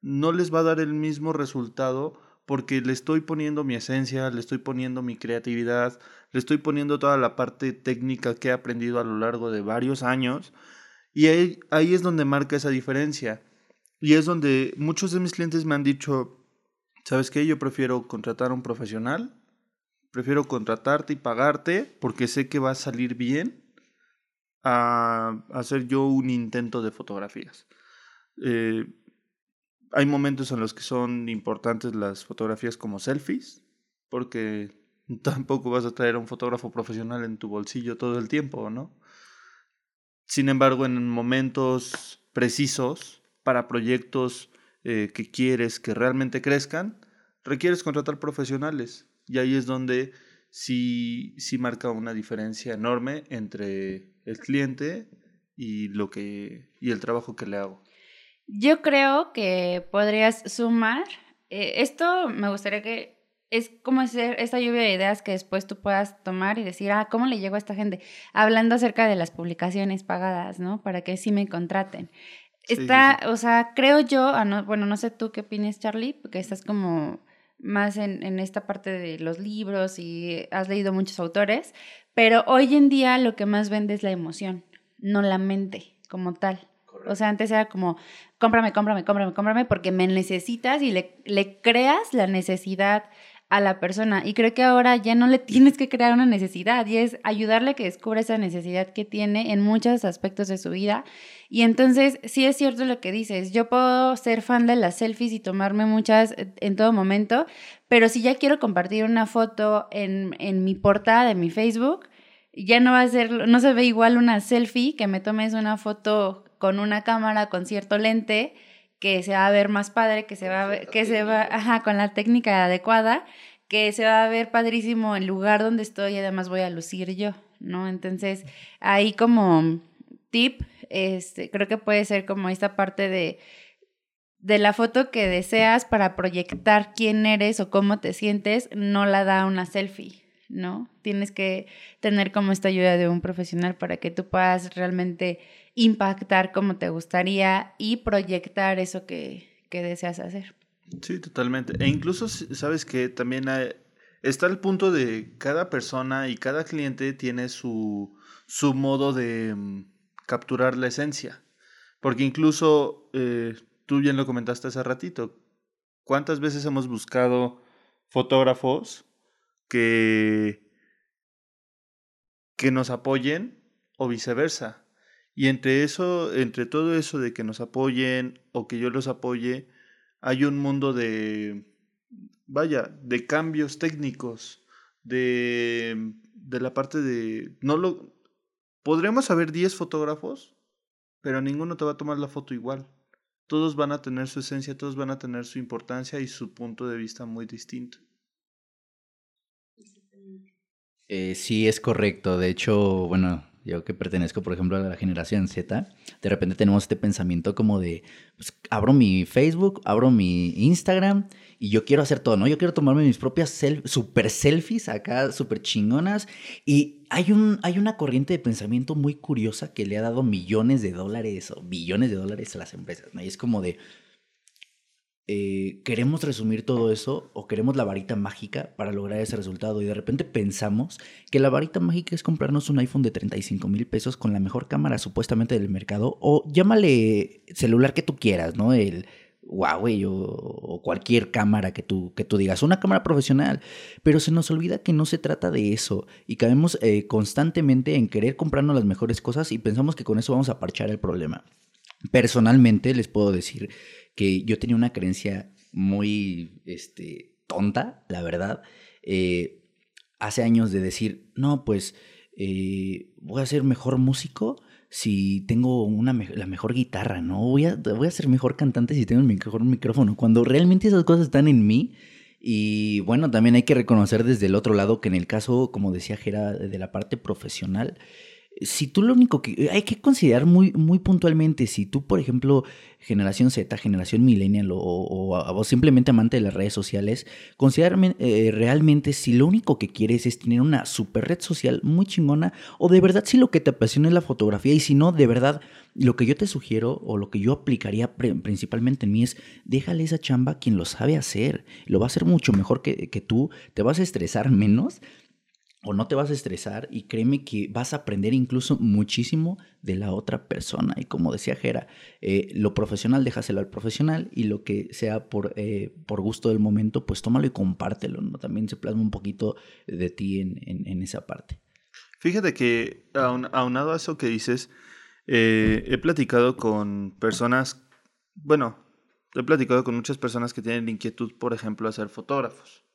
no les va a dar el mismo resultado porque le estoy poniendo mi esencia, le estoy poniendo mi creatividad, le estoy poniendo toda la parte técnica que he aprendido a lo largo de varios años. Y ahí, ahí es donde marca esa diferencia. Y es donde muchos de mis clientes me han dicho, ¿sabes qué? Yo prefiero contratar a un profesional, prefiero contratarte y pagarte porque sé que va a salir bien a hacer yo un intento de fotografías. Eh, hay momentos en los que son importantes las fotografías como selfies, porque tampoco vas a traer a un fotógrafo profesional en tu bolsillo todo el tiempo, ¿no? Sin embargo, en momentos precisos, para proyectos eh, que quieres que realmente crezcan, requieres contratar profesionales. Y ahí es donde sí, sí marca una diferencia enorme entre el cliente y, lo que, y el trabajo que le hago. Yo creo que podrías sumar, eh, esto me gustaría que es como hacer esta lluvia de ideas que después tú puedas tomar y decir, ah, ¿cómo le llego a esta gente? Hablando acerca de las publicaciones pagadas, ¿no? Para que sí me contraten. Está, o sea, creo yo, ah, bueno, no sé tú qué opinas, Charlie, porque estás como más en, en esta parte de los libros y has leído muchos autores, pero hoy en día lo que más vende es la emoción, no la mente como tal. O sea, antes era como, cómprame, cómprame, cómprame, cómprame, porque me necesitas y le, le creas la necesidad a la persona. Y creo que ahora ya no le tienes que crear una necesidad y es ayudarle a que descubra esa necesidad que tiene en muchos aspectos de su vida. Y entonces, sí es cierto lo que dices, yo puedo ser fan de las selfies y tomarme muchas en todo momento, pero si ya quiero compartir una foto en, en mi portada de mi Facebook, ya no va a ser, no se ve igual una selfie que me tomes una foto con una cámara con cierto lente que se va a ver más padre, que se va a ver, que se va, ajá, con la técnica adecuada, que se va a ver padrísimo el lugar donde estoy y además voy a lucir yo, ¿no? Entonces, ahí como tip, este, creo que puede ser como esta parte de de la foto que deseas para proyectar quién eres o cómo te sientes, no la da una selfie, ¿no? Tienes que tener como esta ayuda de un profesional para que tú puedas realmente impactar como te gustaría y proyectar eso que, deseas hacer. Sí, totalmente. E incluso, sabes que también está el punto de cada persona y cada cliente tiene su, su modo de mm, capturar la esencia. Porque incluso, eh, tú bien lo comentaste hace ratito, ¿cuántas veces hemos buscado fotógrafos que, que nos apoyen o viceversa? Y entre eso, entre todo eso de que nos apoyen o que yo los apoye, hay un mundo de, vaya, de cambios técnicos, de, de la parte de, no lo, podremos haber 10 fotógrafos, pero ninguno te va a tomar la foto igual. Todos van a tener su esencia, todos van a tener su importancia y su punto de vista muy distinto. Eh, sí, es correcto. De hecho, bueno, yo que pertenezco, por ejemplo, a la generación Z, de repente tenemos este pensamiento como de, pues, abro mi Facebook, abro mi Instagram y yo quiero hacer todo, ¿no? Yo quiero tomarme mis propias super selfies acá, super chingonas. Y hay, un, hay una corriente de pensamiento muy curiosa que le ha dado millones de dólares o billones de dólares a las empresas, ¿no? Y es como de, eh, queremos resumir todo eso o queremos la varita mágica para lograr ese resultado y de repente pensamos que la varita mágica es comprarnos un iPhone de 35 mil pesos con la mejor cámara supuestamente del mercado o llámale celular que tú quieras, ¿no? El Huawei o, o, cualquier cámara que tú, que tú digas, una cámara profesional, pero se nos olvida que no se trata de eso y caemos eh, constantemente en querer comprarnos las mejores cosas y pensamos que con eso vamos a parchar el problema. Personalmente les puedo decir que yo tenía una creencia muy este, tonta, la verdad, eh, hace años de decir, no, pues eh, voy a ser mejor músico si tengo una la mejor guitarra, ¿no? Voy a, voy a ser mejor cantante si tengo el mejor micrófono, cuando realmente esas cosas están en mí. Y bueno, también hay que reconocer desde el otro lado que en el caso, como decía Gera, de la parte profesional, si tú lo único que hay que considerar muy, muy puntualmente, si tú, por ejemplo, generación Z, generación millennial o, o, simplemente amante de las redes sociales, considera eh, realmente si lo único que quieres es tener una super red social muy chingona o de verdad si lo que te apasiona es la fotografía y si no, de verdad, lo que yo te sugiero o lo que yo aplicaría principalmente en mí es déjale esa chamba a quien lo sabe hacer, lo va a hacer mucho mejor que, que tú, te vas a estresar menos o no te vas a estresar y créeme que vas a aprender incluso muchísimo de la otra persona. Y como decía Jera, eh, lo profesional déjaselo al profesional y lo que sea por, eh, por gusto del momento, pues tómalo y compártelo. ¿no? También se plasma un poquito de ti en, en, esa parte. Fíjate que aunado a eso que dices, eh, he platicado con personas, bueno, he platicado con muchas personas que tienen inquietud, por ejemplo, a ser fotógrafos.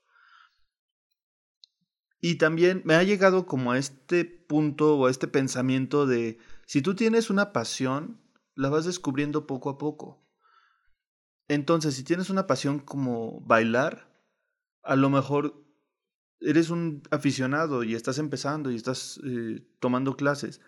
Y también me ha llegado como a este punto o a este pensamiento de, si tú tienes una pasión, la vas descubriendo poco a poco. Entonces, si tienes una pasión como bailar, a lo mejor eres un aficionado y estás empezando y estás eh, tomando clases.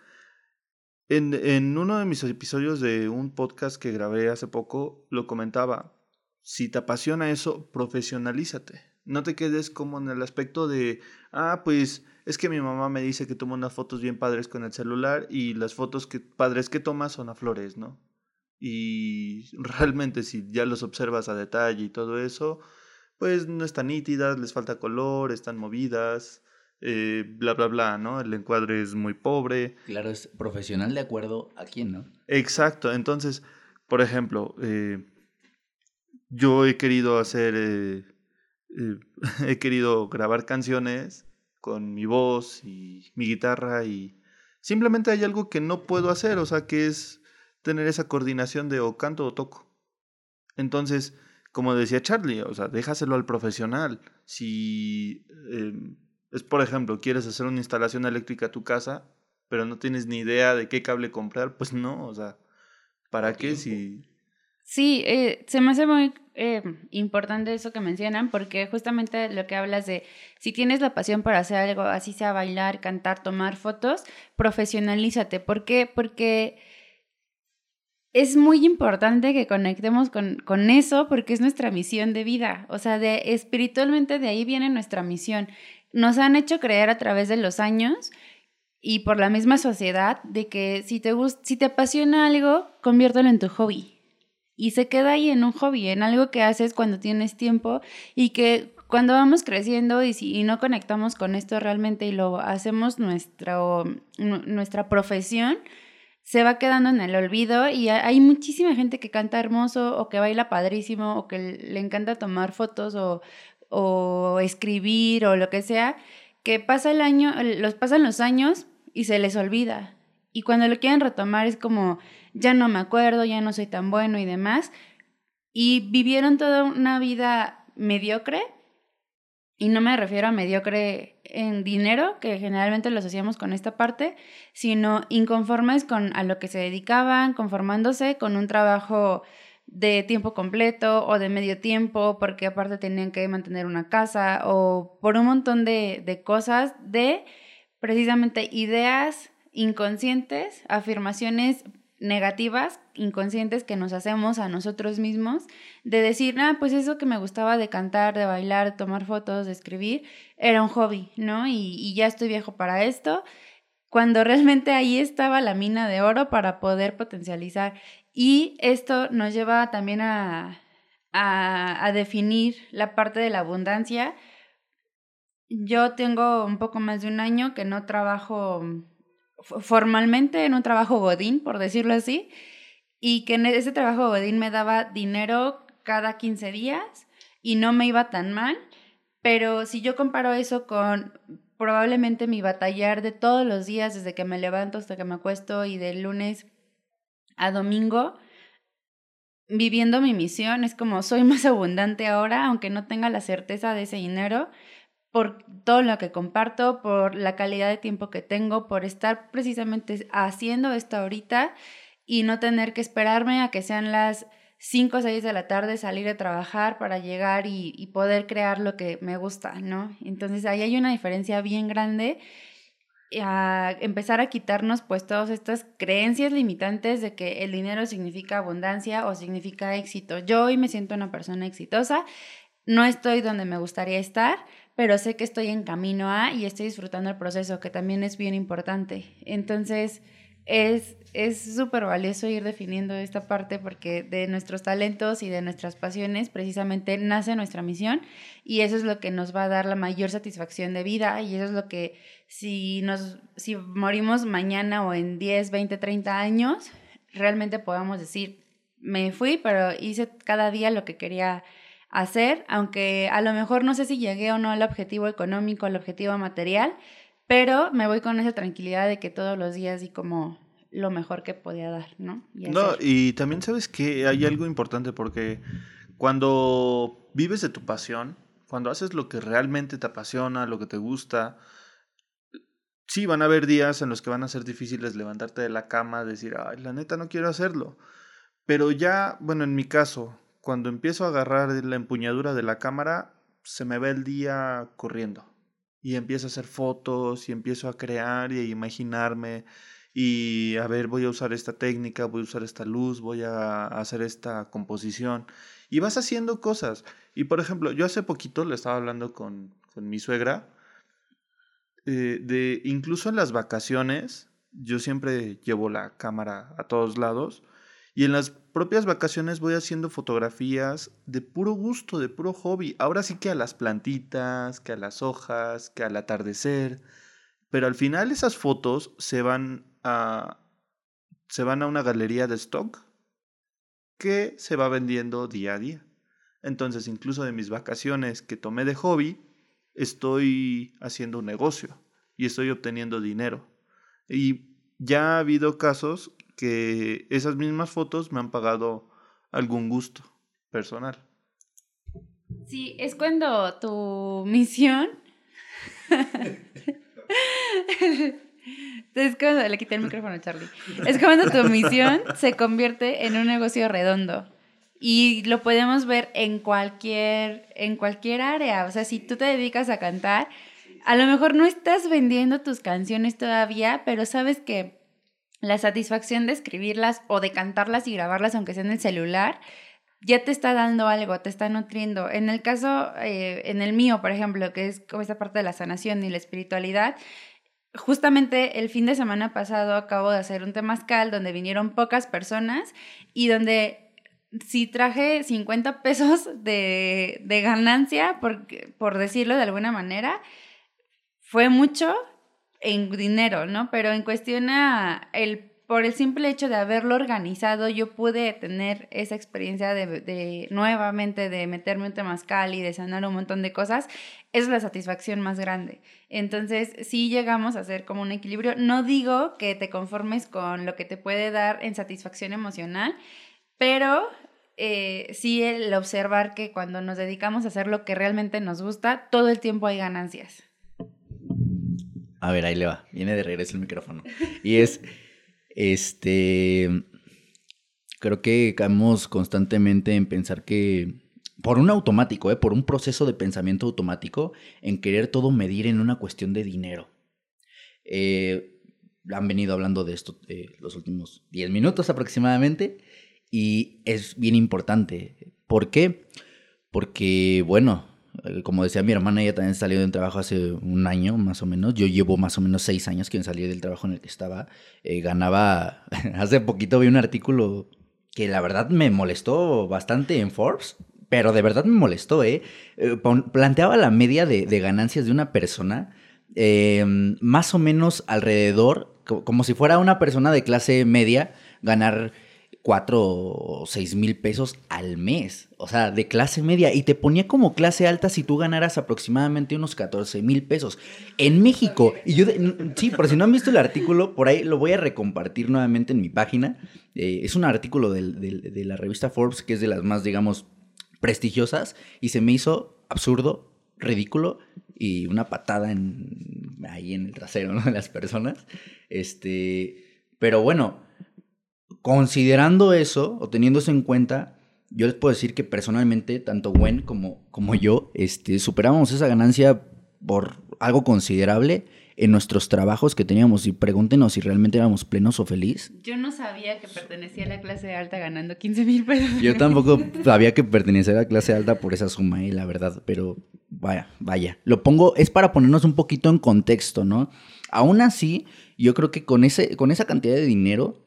En, en uno de mis episodios de un podcast que grabé hace poco, lo comentaba, si te apasiona eso, profesionalízate. No te quedes como en el aspecto de, ah, pues es que mi mamá me dice que tomo unas fotos bien padres con el celular y las fotos que, padres que tomas son a flores, ¿no? Y realmente si ya los observas a detalle y todo eso, pues no están nítidas, les falta color, están movidas, eh, bla, bla, bla, ¿no? El encuadre es muy pobre. Claro, es profesional de acuerdo a quién, ¿no? Exacto, entonces, por ejemplo, eh, yo he querido hacer... Eh, eh, he querido grabar canciones con mi voz y mi guitarra y simplemente hay algo que no puedo hacer, o sea, que es tener esa coordinación de o canto o toco. Entonces, como decía Charlie, o sea, déjaselo al profesional. Si em, es, por ejemplo, quieres hacer una instalación eléctrica a tu casa, pero no tienes ni idea de qué cable comprar, pues no, o sea, ¿para qué si... Sí, eh, se me hace muy eh, importante eso que mencionan, porque justamente lo que hablas de si tienes la pasión para hacer algo, así sea bailar, cantar, tomar fotos, profesionalízate. ¿Por qué? Porque es muy importante que conectemos con, con, eso porque es nuestra misión de vida. O sea, de, espiritualmente de ahí viene nuestra misión. Nos han hecho creer a través de los años y por la misma sociedad de que si te, si te apasiona algo, conviértelo en tu hobby y se queda ahí en un hobby, en algo que haces cuando tienes tiempo y que cuando vamos creciendo y, si, no conectamos con esto realmente y lo hacemos nuestro, nuestra profesión, se va quedando en el olvido y hay muchísima gente que canta hermoso o que baila padrísimo o que le encanta tomar fotos o, o escribir o lo que sea, que pasa el año, los pasan los años y se les olvida. Y cuando lo quieren retomar es como, ya no me acuerdo, ya no soy tan bueno y demás. Y vivieron toda una vida mediocre y no me refiero a mediocre en dinero, que generalmente lo asociamos con esta parte, sino inconformes con a lo que se dedicaban, conformándose con un trabajo de tiempo completo o de medio tiempo, porque aparte tenían que mantener una casa o por un montón de, de cosas, de precisamente ideas inconscientes, afirmaciones negativas, inconscientes que nos hacemos a nosotros mismos, de decir, ah, pues eso que me gustaba de cantar, de bailar, tomar fotos, de escribir, era un hobby, ¿no? Y, y ya estoy viejo para esto, cuando realmente ahí estaba la mina de oro para poder potencializar. Y esto nos lleva también a, a, a definir la parte de la abundancia. Yo tengo un poco más de un año que no trabajo formalmente en un trabajo godín, por decirlo así, y que en ese trabajo godín me daba dinero cada 15 días y no me iba tan mal, pero si yo comparo eso con probablemente mi batallar de todos los días, desde que me levanto hasta que me acuesto y de lunes a domingo, viviendo mi misión, es como soy más abundante ahora, aunque no tenga la certeza de ese dinero, por todo lo que comparto, por la calidad de tiempo que tengo, por estar precisamente haciendo esto ahorita y no tener que esperarme a que sean las 5 o 6 de la tarde, salir a trabajar para llegar y, poder crear lo que me gusta, ¿no? Entonces ahí hay una diferencia bien grande a empezar a quitarnos pues todas estas creencias limitantes de que el dinero significa abundancia o significa éxito. Yo hoy me siento una persona exitosa, no estoy donde me gustaría estar, pero sé que estoy en camino a y estoy disfrutando el proceso, que también es bien importante. Entonces, es súper valioso ir definiendo esta parte porque de nuestros talentos y de nuestras pasiones precisamente nace nuestra misión y eso es lo que nos va a dar la mayor satisfacción de vida y eso es lo que si nos si morimos mañana o en 10, 20, 30 años, realmente podamos decir, me fui, pero hice cada día lo que quería hacer, aunque a lo mejor no sé si llegué o no al objetivo económico, al objetivo material, pero me voy con esa tranquilidad de que todos los días di como lo mejor que podía dar, ¿no? Y no, y también sabes que hay algo importante porque cuando vives de tu pasión, cuando haces lo que realmente te apasiona, lo que te gusta, sí, van a haber días en los que van a ser difíciles levantarte de la cama, decir, ay, la neta no quiero hacerlo. Pero ya, bueno, en mi caso, cuando empiezo a agarrar la empuñadura de la cámara, se me ve el día corriendo. Y empiezo a hacer fotos y empiezo a crear y a imaginarme. Y a ver, voy a usar esta técnica, voy a usar esta luz, voy a hacer esta composición. Y vas haciendo cosas. Y por ejemplo, yo hace poquito le estaba hablando con, con mi suegra. Eh, de incluso en las vacaciones, yo siempre llevo la cámara a todos lados y en las propias vacaciones voy haciendo fotografías de puro gusto, de puro hobby. Ahora sí que a las plantitas, que a las hojas, que al atardecer. Pero al final esas fotos se van a, se van a una galería de stock que se va vendiendo día a día. Entonces, incluso de mis vacaciones que tomé de hobby, estoy haciendo un negocio y estoy obteniendo dinero. Y ya ha habido casos que esas mismas fotos me han pagado algún gusto personal. Sí, es cuando tu misión... es cuando le quité el micrófono a Charlie. Es cuando tu misión se convierte en un negocio redondo. Y lo podemos ver en cualquier, en cualquier área. O sea, si tú te dedicas a cantar, a lo mejor no estás vendiendo tus canciones todavía, pero sabes que la satisfacción de escribirlas o de cantarlas y grabarlas, aunque sea en el celular, ya te está dando algo, te está nutriendo. En el caso, eh, en el mío, por ejemplo, que es como esta parte de la sanación y la espiritualidad, justamente el fin de semana pasado acabo de hacer un temazcal donde vinieron pocas personas y donde si traje 50 pesos de, de ganancia, por, por decirlo de alguna manera, fue mucho en dinero, ¿no? Pero en cuestión a el por el simple hecho de haberlo organizado, yo pude tener esa experiencia de, de, nuevamente de meterme un temazcal y de sanar un montón de cosas, es la satisfacción más grande. Entonces, sí llegamos a hacer como un equilibrio. No digo que te conformes con lo que te puede dar en satisfacción emocional, pero eh, sí el observar que cuando nos dedicamos a hacer lo que realmente nos gusta, todo el tiempo hay ganancias. A ver, ahí le va. Viene de regreso el micrófono. Y es, este, creo que caemos constantemente en pensar que, por un automático, ¿eh? por un proceso de pensamiento automático, en querer todo medir en una cuestión de dinero. Eh, han venido hablando de esto eh, los últimos 10 minutos aproximadamente y es bien importante. ¿Por qué? Porque, bueno, como decía mi hermana, ella también salió de un trabajo hace un año, más o menos. Yo llevo más o menos seis años que salí del trabajo en el que estaba. Eh, ganaba, hace poquito vi un artículo que la verdad me molestó bastante en Forbes, pero de verdad me molestó, ¿eh? eh planteaba la media de, ganancias de una persona más o menos alrededor, como si fuera una persona de clase media, ganar 4 o 6 mil pesos al mes, o sea, de clase media, y te ponía como clase alta si tú ganaras aproximadamente unos 14 mil pesos en México. Y yo, sí, por si no han visto el artículo, por ahí lo voy a recompartir nuevamente en mi página. Eh, es un artículo de la revista Forbes, que es de las más, digamos, prestigiosas, y se me hizo absurdo, ridículo y una patada en, ahí en el trasero de las personas. Este, pero bueno, Considerando eso o teniendo eso en cuenta, yo les puedo decir que personalmente, tanto Gwen como, como yo, este, superamos esa ganancia por algo considerable en nuestros trabajos que teníamos y pregúntenos si realmente éramos plenos o felices. Yo no sabía que pertenecía a la clase alta ganando 15 mil pesos. Yo tampoco sabía que pertenecía a la clase alta por esa suma, eh, la verdad, pero vaya, vaya. Lo pongo, es para ponernos un poquito en contexto, ¿no? Aún así, yo creo que con, ese, con esa cantidad de dinero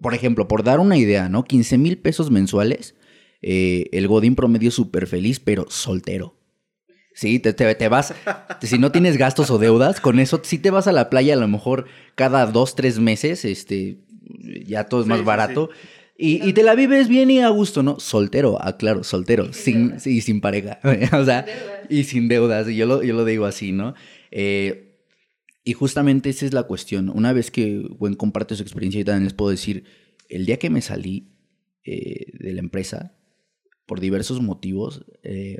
por ejemplo, por dar una idea, ¿no? 15 mil pesos mensuales, eh, el Godín promedio súper feliz, pero soltero. Sí, te, te, vas, si no tienes gastos o deudas, con eso sí te vas a la playa a lo mejor cada dos, tres meses, este, ya todo es más barato. Y, te la vives bien y a gusto, ¿no? Soltero, ah, claro, soltero, sin, sí, sin pareja, o sea, y sin deudas, y yo lo, yo lo digo así, ¿no? Eh, y justamente esa es la cuestión. Una vez que Gwen comparte su experiencia, y también les puedo decir, el día que me salí eh, de la empresa, por diversos motivos, eh,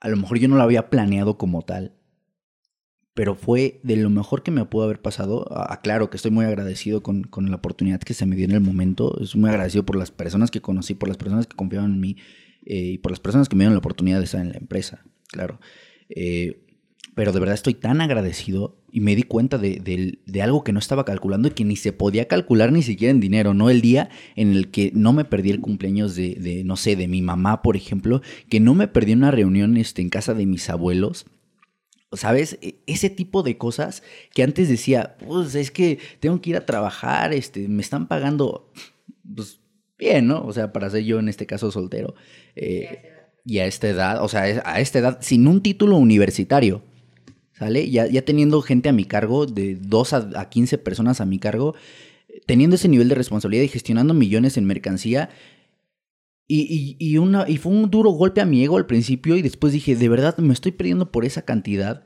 a lo mejor yo no lo había planeado como tal, pero fue de lo mejor que me pudo haber pasado. Aclaro que estoy muy agradecido con, con, la oportunidad que se me dio en el momento. Estoy muy agradecido por las personas que conocí, por las personas que confiaban en mí eh, y por las personas que me dieron la oportunidad de estar en la empresa, claro. Pero de verdad estoy tan agradecido y me di cuenta de, algo que no estaba calculando y que ni se podía calcular ni siquiera en dinero, ¿no? El día en el que no me perdí el cumpleaños de, no sé, de mi mamá, por ejemplo, que no me perdí una reunión este, en casa de mis abuelos. ¿Sabes? E, ese tipo de cosas que antes decía, pues es que tengo que ir a trabajar, este, me están pagando, pues bien, ¿no? O sea, para ser yo en este caso soltero. Eh, y a esta edad, o sea, a esta edad, sin un título universitario, ¿sale? Ya, ya teniendo gente a mi cargo, de 2 a, a 15 personas a mi cargo, teniendo ese nivel de responsabilidad y gestionando millones en mercancía. Y, y, una, y fue un duro golpe a mi ego al principio y después dije, de verdad me estoy perdiendo por esa cantidad.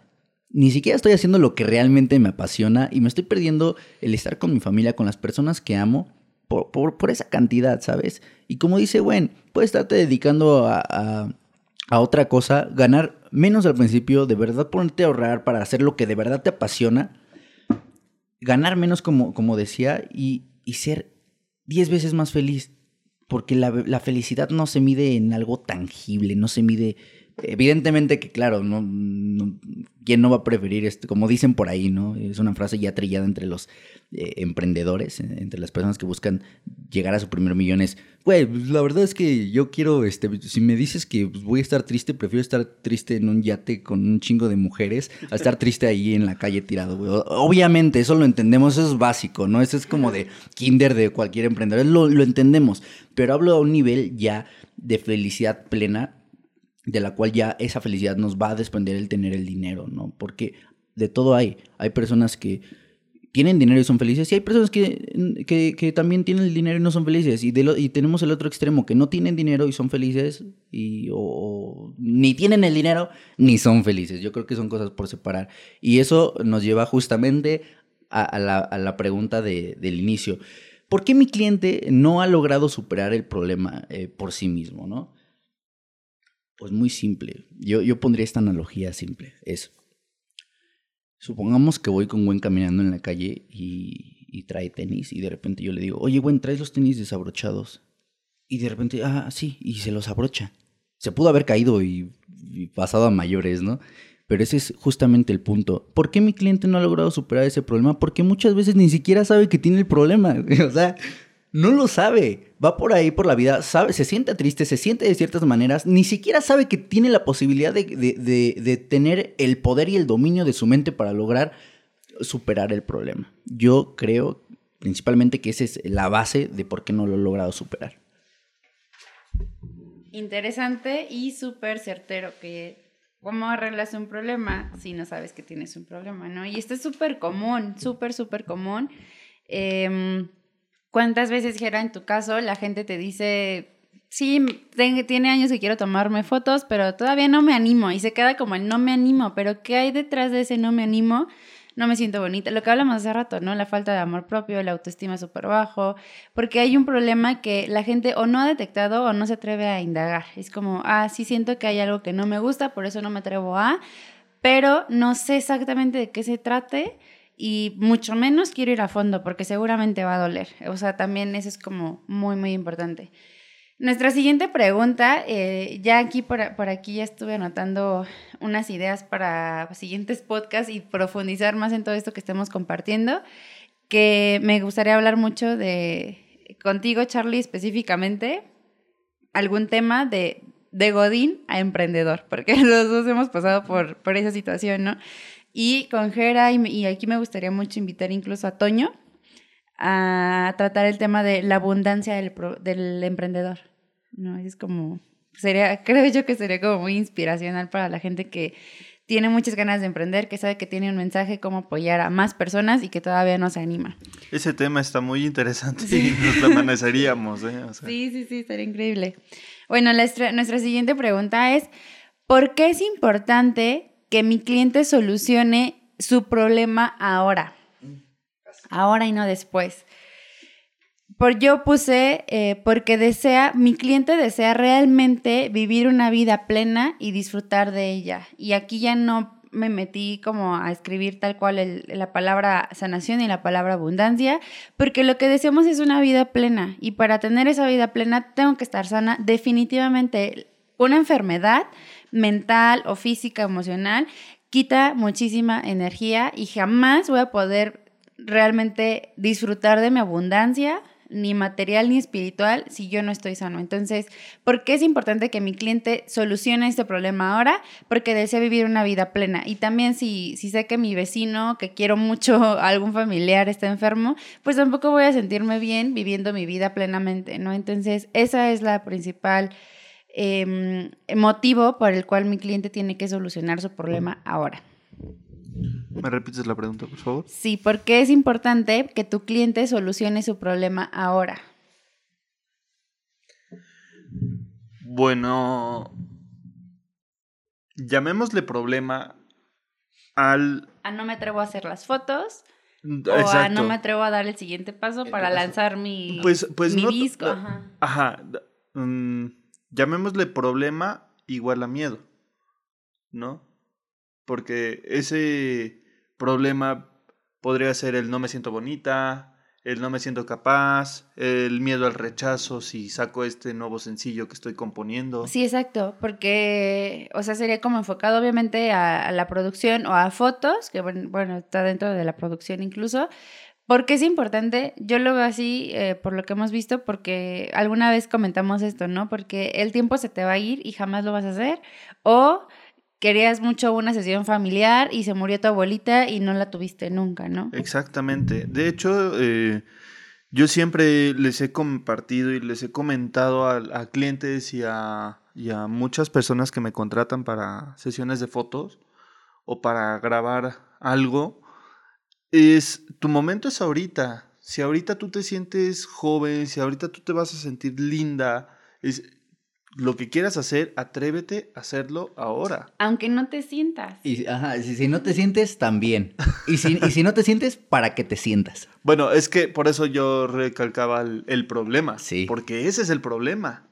Ni siquiera estoy haciendo lo que realmente me apasiona y me estoy perdiendo el estar con mi familia, con las personas que amo, por, por, esa cantidad, ¿sabes? Y como dice Gwen, puedes estarte dedicando a a otra cosa, ganar menos al principio, de verdad ponerte a ahorrar para hacer lo que de verdad te apasiona, ganar menos como, como decía y, ser 10 veces más feliz. Porque la, felicidad no se mide en algo tangible, no se mide Evidentemente que, claro, no, ¿quién no va a preferir esto? Como dicen por ahí, ¿no? Es una frase ya trillada entre los eh, emprendedores, eh, entre las personas que buscan llegar a su primer millón. Es, güey, pues, la verdad es que yo quiero, este, si me dices que pues, voy a estar triste, prefiero estar triste en un yate con un chingo de mujeres a estar triste ahí en la calle tirado, güey. Obviamente, eso lo entendemos, eso es básico, ¿no? Eso es como de kinder de cualquier emprendedor, lo, lo entendemos, pero hablo a un nivel ya de felicidad plena de la cual ya esa felicidad nos va a desprender el tener el dinero, ¿no? Porque de todo hay. Hay personas que tienen dinero y son felices, y hay personas que, que, también tienen el dinero y no son felices. Y, de y tenemos el otro extremo, que no tienen dinero y son felices, y o, ni tienen el dinero ni son felices. Yo creo que son cosas por separar. Y eso nos lleva justamente a, la, a la, pregunta de, del inicio. ¿Por qué mi cliente no ha logrado superar el problema eh, por sí mismo, no? Pues muy simple. Yo, yo pondría esta analogía simple. Es, supongamos que voy con Gwen caminando en la calle y, trae tenis y de repente yo le digo, oye Gwen, ¿traes los tenis desabrochados? Y de repente, ah, sí, y se los abrocha. Se pudo haber caído y, y pasado a mayores, ¿no? Pero ese es justamente el punto. ¿Por qué mi cliente no ha logrado superar ese problema? Porque muchas veces ni siquiera sabe que tiene el problema. o sea, no lo sabe. Va por ahí por la vida, se siente triste, se siente de ciertas maneras, ni siquiera sabe que tiene la posibilidad de, tener el poder y el dominio de su mente para lograr superar el problema. Yo creo principalmente que esa es la base de por qué no lo he logrado superar. Interesante y súper certero que cómo arreglas un problema si no sabes que tienes un problema, ¿no? Y esto es súper común, súper, súper común. Eh, ¿Cuántas veces, Gera, en tu caso, la gente te dice, sí, tiene años que quiero tomarme fotos, pero todavía no me animo? Y se queda como el no me animo, pero ¿qué hay detrás de ese no me animo? No me siento bonita. Lo que hablamos hace rato, ¿no? La falta de amor propio, la autoestima súper bajo, porque hay un problema que la gente o no ha detectado o no se atreve a indagar. Es como, ah, sí siento que hay algo que no me gusta, por eso no me atrevo a, pero no sé exactamente de qué se trate y mucho menos quiero ir a fondo porque seguramente va a doler. O sea, también eso es como muy, muy importante. Nuestra siguiente pregunta, eh, ya aquí por, por, aquí ya estuve anotando unas ideas para siguientes podcasts y profundizar más en todo esto que estemos compartiendo, que me gustaría hablar mucho de contigo, Charlie, específicamente, algún tema de, de Godín a emprendedor, porque los dos hemos pasado por, por esa situación, ¿no? Y con Jera, y, aquí me gustaría mucho invitar incluso a Toño a tratar el tema de la abundancia del, del emprendedor. ¿no? Es como, sería, creo yo que sería como muy inspiracional para la gente que tiene muchas ganas de emprender, que sabe que tiene un mensaje cómo apoyar a más personas y que todavía no se anima. Ese tema está muy interesante y nos lo amanezaríamos. ¿eh? Sí, sí, sí, estaría increíble. Bueno, nuestra siguiente pregunta es, ¿por qué es importante que mi cliente solucione su problema ahora. Ahora y no después. Por yo puse, eh, porque desea, mi cliente desea realmente vivir una vida plena y disfrutar de ella. Y aquí ya no me metí como a escribir tal cual la palabra sanación y la palabra abundancia, porque lo que deseamos es una vida plena. Y para tener esa vida plena tengo que estar sana. Definitivamente, una enfermedad mental o física, emocional, quita muchísima energía y jamás voy a poder realmente disfrutar de mi abundancia, ni material ni espiritual, si yo no estoy sano. Entonces, ¿por qué es importante que mi cliente solucione este problema ahora? Porque desea vivir una vida plena. Y también si, si sé que mi vecino, que quiero mucho, algún familiar está enfermo, pues tampoco voy a sentirme bien viviendo mi vida plenamente, ¿no? Entonces, esa es la principal Em, motivo por el cual mi cliente tiene que solucionar su problema ahora. ¿Me repites la pregunta, por favor? Sí, porque es importante que tu cliente solucione su problema ahora. Bueno, llamémosle problema al... A no me atrevo a hacer las fotos. O a no me atrevo a dar el siguiente paso para lanzar mi, pues, pues mi disco. Ajá. Ajá. Mm, llamémosle problema igual a miedo, ¿no? Porque ese problema podría ser el no me siento bonita, el no me siento capaz, el miedo al rechazo si saco este nuevo sencillo que estoy componiendo. Sí, exacto, porque, o sea, sería como enfocado obviamente a, la producción o a fotos, que bueno, está dentro de la producción incluso, porque es importante, yo lo veo así eh, por lo que hemos visto, porque alguna vez comentamos esto, ¿no? Porque el tiempo se te va a ir y jamás lo vas a hacer, o querías mucho una sesión familiar y se murió tu abuelita y no la tuviste nunca, ¿no? Exactamente. De hecho, eh, yo siempre les he compartido y les he comentado a, clientes y a, muchas personas que me contratan para sesiones de fotos o para grabar algo, es tu momento es ahorita. Si ahorita tú te sientes joven, si ahorita tú te vas a sentir linda, es, lo que quieras hacer, atrévete a hacerlo ahora. Aunque no te sientas. Y ajá, si, no te sientes, también. Y si, y si no te sientes, para que te sientas. Bueno, es que por eso yo recalcaba el, problema. Sí. Porque ese es el problema.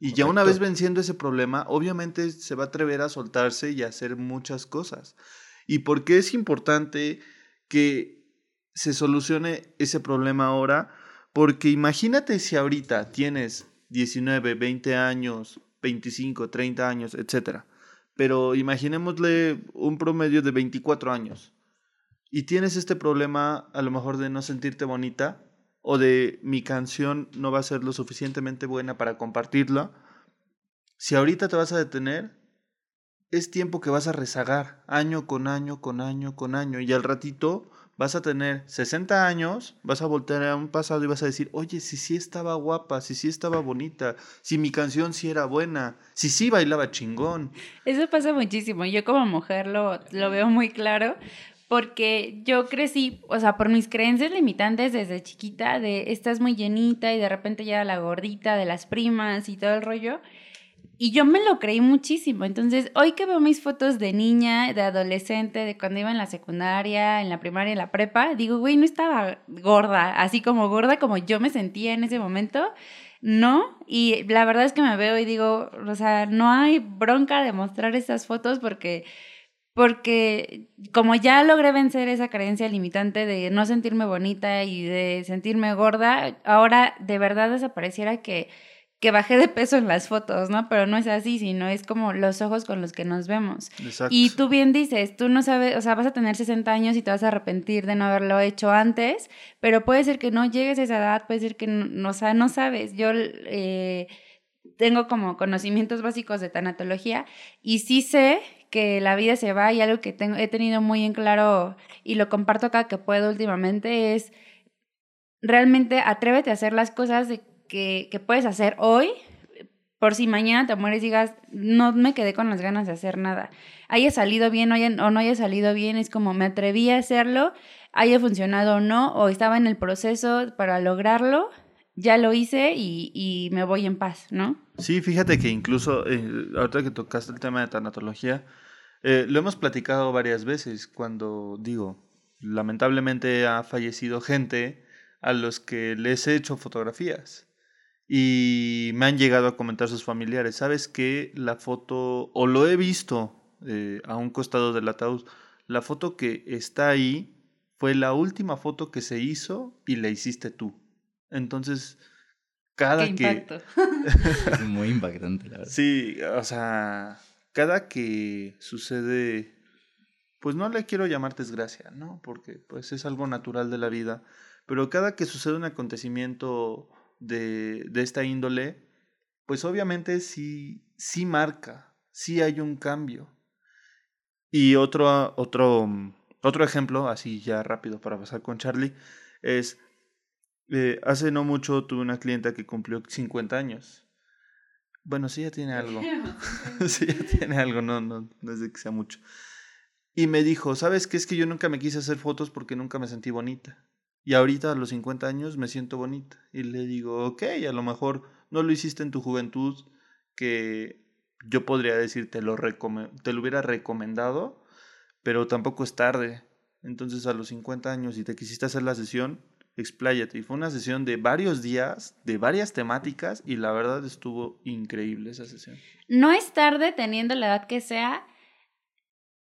Y ya una vez venciendo ese problema, obviamente se va a atrever a soltarse y a hacer muchas cosas. ¿Y por qué es importante que se solucione ese problema ahora? Porque imagínate si ahorita tienes 19, 20 años, 25, 30 años, etc. Pero imaginémosle un promedio de 24 años. Y tienes este problema a lo mejor de no sentirte bonita o de mi canción no va a ser lo suficientemente buena para compartirla. Si ahorita te vas a detener, es tiempo que vas a rezagar año con año, con año, con año. Y al ratito vas a tener 60 años, vas a voltear a un pasado y vas a decir, oye, si sí estaba guapa, si sí estaba bonita, si mi canción sí era buena, si sí bailaba chingón. Eso pasa muchísimo. Yo como mujer lo, lo veo muy claro. Porque yo crecí, o sea, por mis creencias limitantes desde chiquita, de estás muy llenita y de repente ya la gordita de las primas y todo el rollo. Y yo me lo creí muchísimo. Entonces, hoy que veo mis fotos de niña, de adolescente, de cuando iba en la secundaria, en la primaria, en la prepa, digo, güey, no estaba gorda, así como gorda como yo me sentía en ese momento. No, y la verdad es que me veo y digo, o sea, no hay bronca de mostrar estas fotos porque porque como ya logré vencer esa creencia limitante de no sentirme bonita y de sentirme gorda, ahora de verdad desapareciera que que bajé de peso en las fotos, ¿no? Pero no es así, sino es como los ojos con los que nos vemos. Exacto. Y tú bien dices, tú no sabes, o sea, vas a tener 60 años y te vas a arrepentir de no haberlo hecho antes, pero puede ser que no llegues a esa edad, puede ser que no, o sea, no sabes. Yo eh, tengo como conocimientos básicos de tanatología y sí sé que la vida se va y algo que tengo, he tenido muy en claro y lo comparto acá que puedo últimamente es realmente atrévete a hacer las cosas de que, puedes hacer hoy por si mañana te mueres y digas, no me quedé con las ganas de hacer nada. Haya salido bien o, no haya salido bien, es como me atreví a hacerlo, haya funcionado o no, o estaba en el proceso para lograrlo, ya lo hice y, y me voy en paz, ¿no? Sí, fíjate que incluso, eh, ahorita que tocaste el tema de tanatología, eh, lo hemos platicado varias veces cuando digo, lamentablemente ha fallecido gente a los que les he hecho fotografías y me han llegado a comentar sus familiares, ¿sabes qué? La foto, o lo he visto eh, a un costado del ataúd, la foto que está ahí fue la última foto que se hizo y la hiciste tú. Entonces, cada que... es muy impactante, la verdad. Sí, o sea, cada que sucede, pues no le quiero llamar desgracia, ¿no? Porque pues es algo natural de la vida, pero cada que sucede un acontecimiento de, de esta índole, pues obviamente sí, sí marca, sí hay un cambio. Y otro, otro, otro ejemplo, así ya rápido para pasar con Charlie, es, eh, hace no mucho tuve una clienta que cumplió 50 años. Bueno, sí ya tiene algo. sí ya tiene algo, no, no, no es de que sea mucho. Y me dijo, ¿sabes qué? Es que yo nunca me quise hacer fotos porque nunca me sentí bonita. Y ahorita a los 50 años me siento bonita. Y le digo, ok, a lo mejor no lo hiciste en tu juventud, que yo podría decir te lo, te lo hubiera recomendado, pero tampoco es tarde. Entonces a los 50 años, y te quisiste hacer la sesión, expláyate. Y fue una sesión de varios días, de varias temáticas, y la verdad estuvo increíble esa sesión. No es tarde teniendo la edad que sea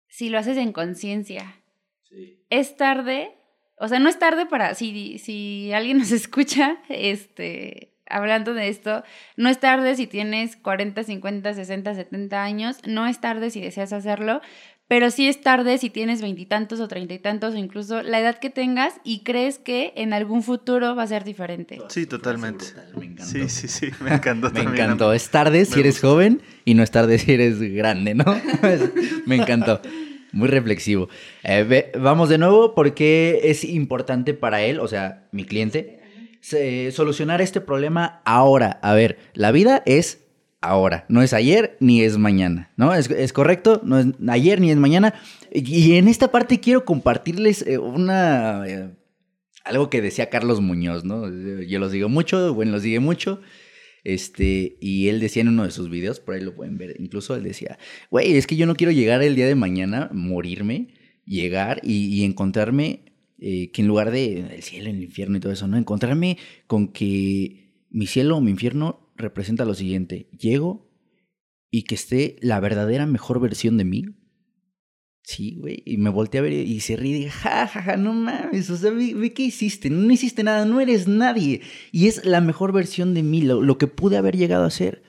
si lo haces en conciencia. Sí. Es tarde o sea, no es tarde para, si, si alguien nos escucha, este, hablando de esto, no es tarde si tienes 40, 50, 60, 70 años, no es tarde si deseas hacerlo, pero sí es tarde si tienes veintitantos o treinta y tantos o incluso la edad que tengas y crees que en algún futuro va a ser diferente. Sí, totalmente. Sí, sí, sí, me encantó. me encantó. Es tarde si eres joven y no es tarde si eres grande, ¿no? me encantó. Muy reflexivo. Eh, vamos de nuevo porque es importante para él, o sea, mi cliente, solucionar este problema ahora. A ver, la vida es ahora, no es ayer ni es mañana, ¿no? Es, correcto, no es ayer ni es mañana. Y, en esta parte quiero compartirles eh, una... Eh, algo que decía Carlos Muñoz, ¿no? Yo los digo mucho, bueno, los sigue mucho. Este, y él decía en uno de sus videos, por ahí lo pueden ver, incluso él decía, güey, es que yo no quiero llegar el día de mañana, morirme, llegar y, encontrarme eh, que en lugar de el cielo, el infierno y todo eso, ¿no? Encontrarme con que mi cielo o mi infierno representa lo siguiente, llego y que esté la verdadera mejor versión de mí. Sí, güey, y me volteé a ver y se ríe y dije, ja, ja, ja, no mames, o sea, ve, qué hiciste, no hiciste nada, no eres nadie. Y es la mejor versión de mí, lo, que pude haber llegado a ser.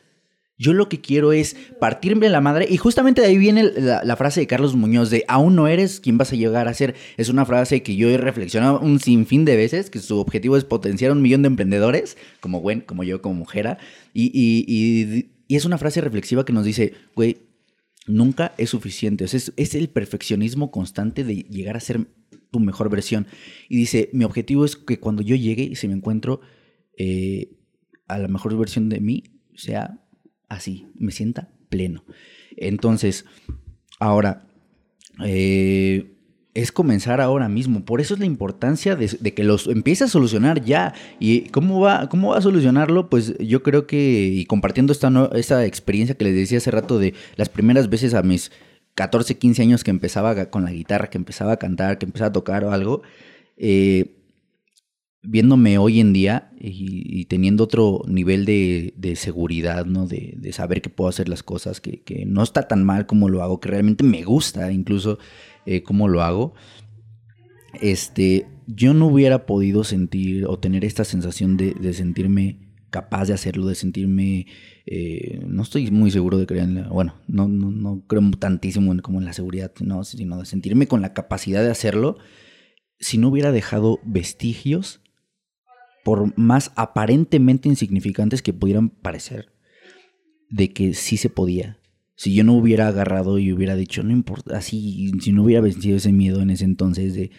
Yo lo que quiero es partirme la madre. Y justamente de ahí viene la, frase de Carlos Muñoz de aún no eres quien vas a llegar a ser. Es una frase que yo he reflexionado un sinfín de veces, que su objetivo es potenciar un millón de emprendedores, como Gwen, como yo, como Mujera. Y, y, es una frase reflexiva que nos dice, güey, nunca es suficiente. es, es el perfeccionismo constante de llegar a ser tu mejor versión. Y dice, mi objetivo es que cuando yo llegue y se me encuentro eh, a la mejor versión de mí, sea así, me sienta pleno. Entonces, ahora, eh, es comenzar ahora mismo. Por eso es la importancia de, que los empiece a solucionar ya. ¿Y cómo va, cómo va a solucionarlo? Pues yo creo que, y compartiendo esta, esta experiencia que les decía hace rato de las primeras veces a mis 14, 15 años que empezaba con la guitarra, que empezaba a cantar, que empezaba a tocar o algo, eh, viéndome hoy en día y, teniendo otro nivel de, seguridad, ¿no? De, saber que puedo hacer las cosas, que, no está tan mal como lo hago, que realmente me gusta incluso eh, cómo lo hago, este, yo no hubiera podido sentir o tener esta sensación de, sentirme capaz de hacerlo, de sentirme, eh, no estoy muy seguro de creer en la, bueno, no, no, no creo tantísimo como en la seguridad, no, sino de sentirme con la capacidad de hacerlo si no hubiera dejado vestigios por más aparentemente insignificantes que pudieran parecer, de que sí se podía. Si yo no hubiera agarrado y hubiera dicho, no importa, así, si no hubiera vencido ese miedo en ese entonces de,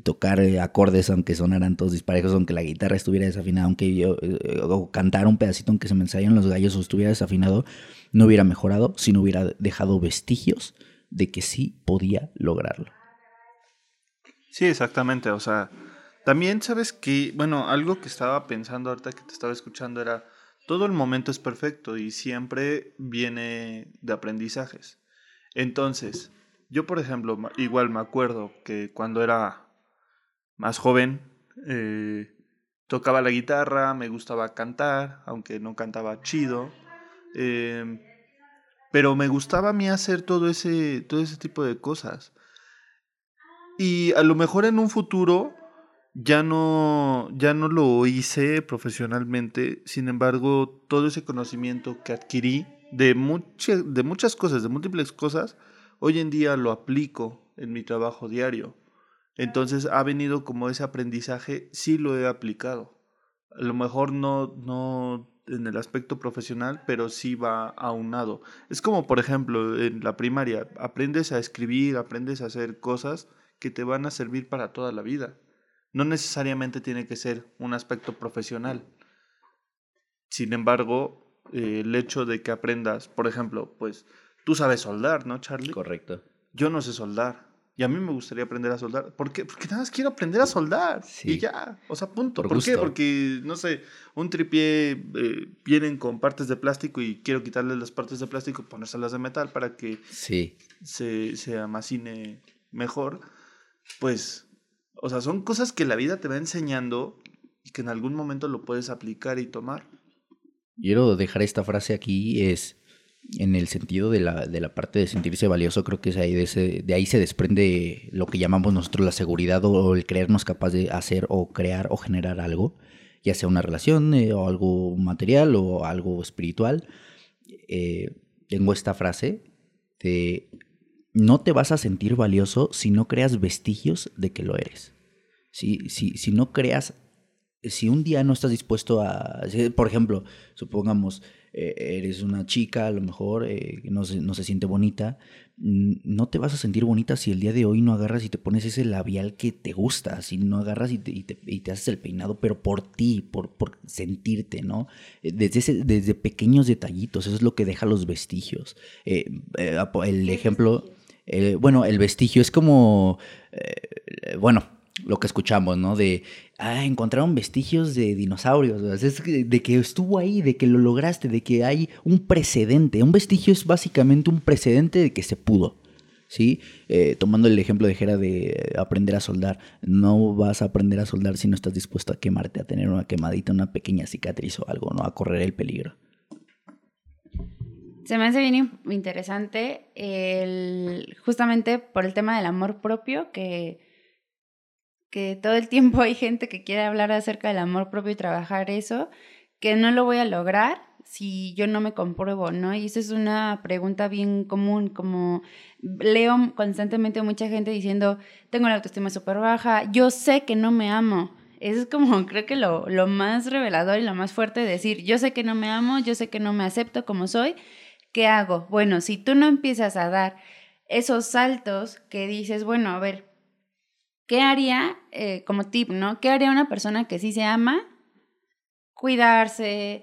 tocar eh, acordes aunque sonaran todos disparejos, aunque la guitarra estuviera desafinada, aunque yo, eh, o cantar un pedacito aunque se me ensayan los gallos o estuviera desafinado, no hubiera mejorado si no hubiera dejado vestigios de que sí podía lograrlo. Sí, exactamente, o sea, también sabes que, bueno, algo que estaba pensando ahorita que te estaba escuchando era, todo el momento es perfecto y siempre viene de aprendizajes. Entonces, yo por ejemplo, igual me acuerdo que cuando era más joven, eh, tocaba la guitarra, me gustaba cantar, aunque no cantaba chido. Em, pero me gustaba a mí hacer todo ese, todo ese tipo de cosas. Y a lo mejor en un futuro ya no, ya no lo hice profesionalmente, sin embargo, todo ese conocimiento que adquirí de, de muchas cosas, de múltiples cosas, hoy en día lo aplico en mi trabajo diario. Entonces ha venido como ese aprendizaje, sí lo he aplicado. A lo mejor no, no en el aspecto profesional, pero sí va aunado. Es como, por ejemplo, en la primaria, aprendes a escribir, aprendes a hacer cosas que te van a servir para toda la vida. No necesariamente tiene que ser un aspecto profesional. Sin embargo, eh, el hecho de que aprendas, por ejemplo, pues tú sabes soldar, ¿no, Charlie? Correcto. Yo no sé soldar. Y a mí me gustaría aprender a soldar. ¿Por qué? Porque nada más quiero aprender a soldar. Y ya. O sea, punto. ¿Por, qué? Porque, no sé, un tripié eh, vienen con partes de plástico y quiero quitarle las partes de plástico y ponérselas de metal para que sí. se, se amacine mejor. Pues o sea, son cosas que la vida te va enseñando y que en algún momento lo puedes aplicar y tomar. Quiero dejar esta frase aquí, es, en el sentido de la, de la parte de sentirse valioso, creo que es ahí de, de ahí se desprende lo que llamamos nosotros la seguridad o el creernos capaz de hacer o crear o generar algo, ya sea una relación eh, o algo material o algo espiritual. Eh, tengo esta frase de no te vas a sentir valioso si no creas vestigios de que lo eres. Si, si, si no creas, si un día no estás dispuesto a, por ejemplo, supongamos, eh, eres una chica, a lo mejor eh, no, se, no se siente bonita, mm, no te vas a sentir bonita si el día de hoy no agarras y te pones ese labial que te gusta, si no agarras y te, y te, haces el peinado, pero por ti, por, por sentirte, ¿no? Eh, desde, desde pequeños detallitos, eso es lo que deja los vestigios. el ejemplo, bueno, el vestigio es como, bueno, lo que escuchamos, ¿no? De, ah, encontraron vestigios de dinosaurios, es de que estuvo ahí, de que lo lograste, de que hay un precedente. Un vestigio es básicamente un precedente de que se pudo, ¿sí? Eh, tomando el ejemplo de Jera de aprender a soldar, no vas a aprender a soldar si no estás dispuesto a quemarte, a tener una quemadita, una pequeña cicatriz o algo, ¿no? A correr el peligro. Se me hace bien interesante justamente por el tema del amor propio que que todo el tiempo hay gente que quiere hablar acerca del amor propio y trabajar eso, que no lo voy a lograr si yo no me compruebo, ¿no? Y eso es una pregunta bien común, como leo constantemente mucha gente diciendo, tengo la autoestima súper baja, yo sé que no me amo. Eso es como, creo que lo, lo más revelador y lo más fuerte de decir, yo sé que no me amo, yo sé que no me acepto como soy, ¿qué hago? Bueno, si tú no empiezas a dar esos saltos que dices, bueno, a ver, ¿Qué haría, eh, como tip, ¿no? ¿Qué haría una persona que sí se ama? Cuidarse,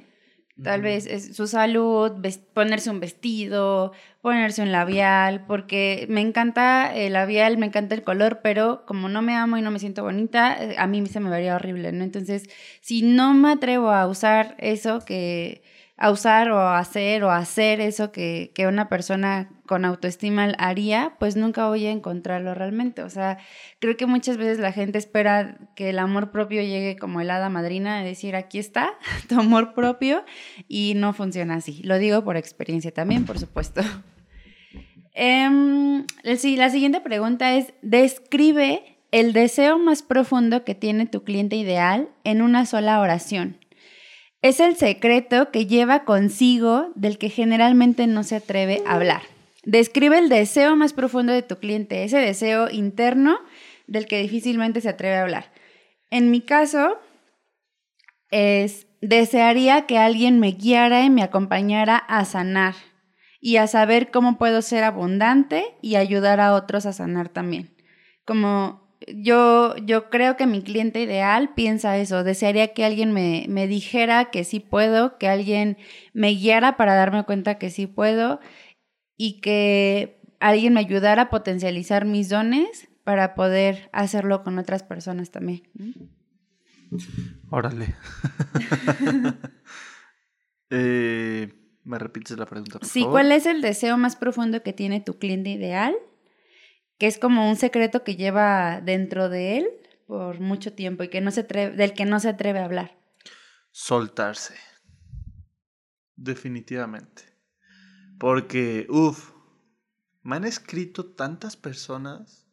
tal vez su salud, ponerse un vestido, ponerse un labial, porque me encanta el labial, me encanta el color, pero como no me amo y no me siento bonita, eh, a mí se me vería horrible, ¿no? Entonces, si no me atrevo a usar eso que a usar o a hacer o a hacer eso que, que, una persona con autoestima haría, pues nunca voy a encontrarlo realmente. O sea, creo que muchas veces la gente espera que el amor propio llegue como el hada madrina de decir, aquí está tu amor propio, y no funciona así. Lo digo por experiencia también, por supuesto. Sí, la siguiente pregunta es, describe el deseo más profundo que tiene tu cliente ideal en una sola oración. Es el secreto que lleva consigo del que generalmente no se atreve a hablar. Describe el deseo más profundo de tu cliente, ese deseo interno del que difícilmente se atreve a hablar. En mi caso, es desearía que alguien me guiara y me acompañara a sanar y a saber cómo puedo ser abundante y ayudar a otros a sanar también. Como yo, yo creo que mi cliente ideal piensa eso, desearía que alguien me, me dijera que sí puedo, que alguien me guiara para darme cuenta que sí puedo y que alguien me ayudara a potencializar mis dones para poder hacerlo con otras personas también. Órale. Eh, ¿Me repites la pregunta? Por sí, ¿cuál es el deseo más profundo que tiene tu cliente ideal? Que es como un secreto que lleva dentro de él por mucho tiempo y que no se del que no se atreve a hablar. Soltarse. Definitivamente. Porque, uff, me han escrito tantas personas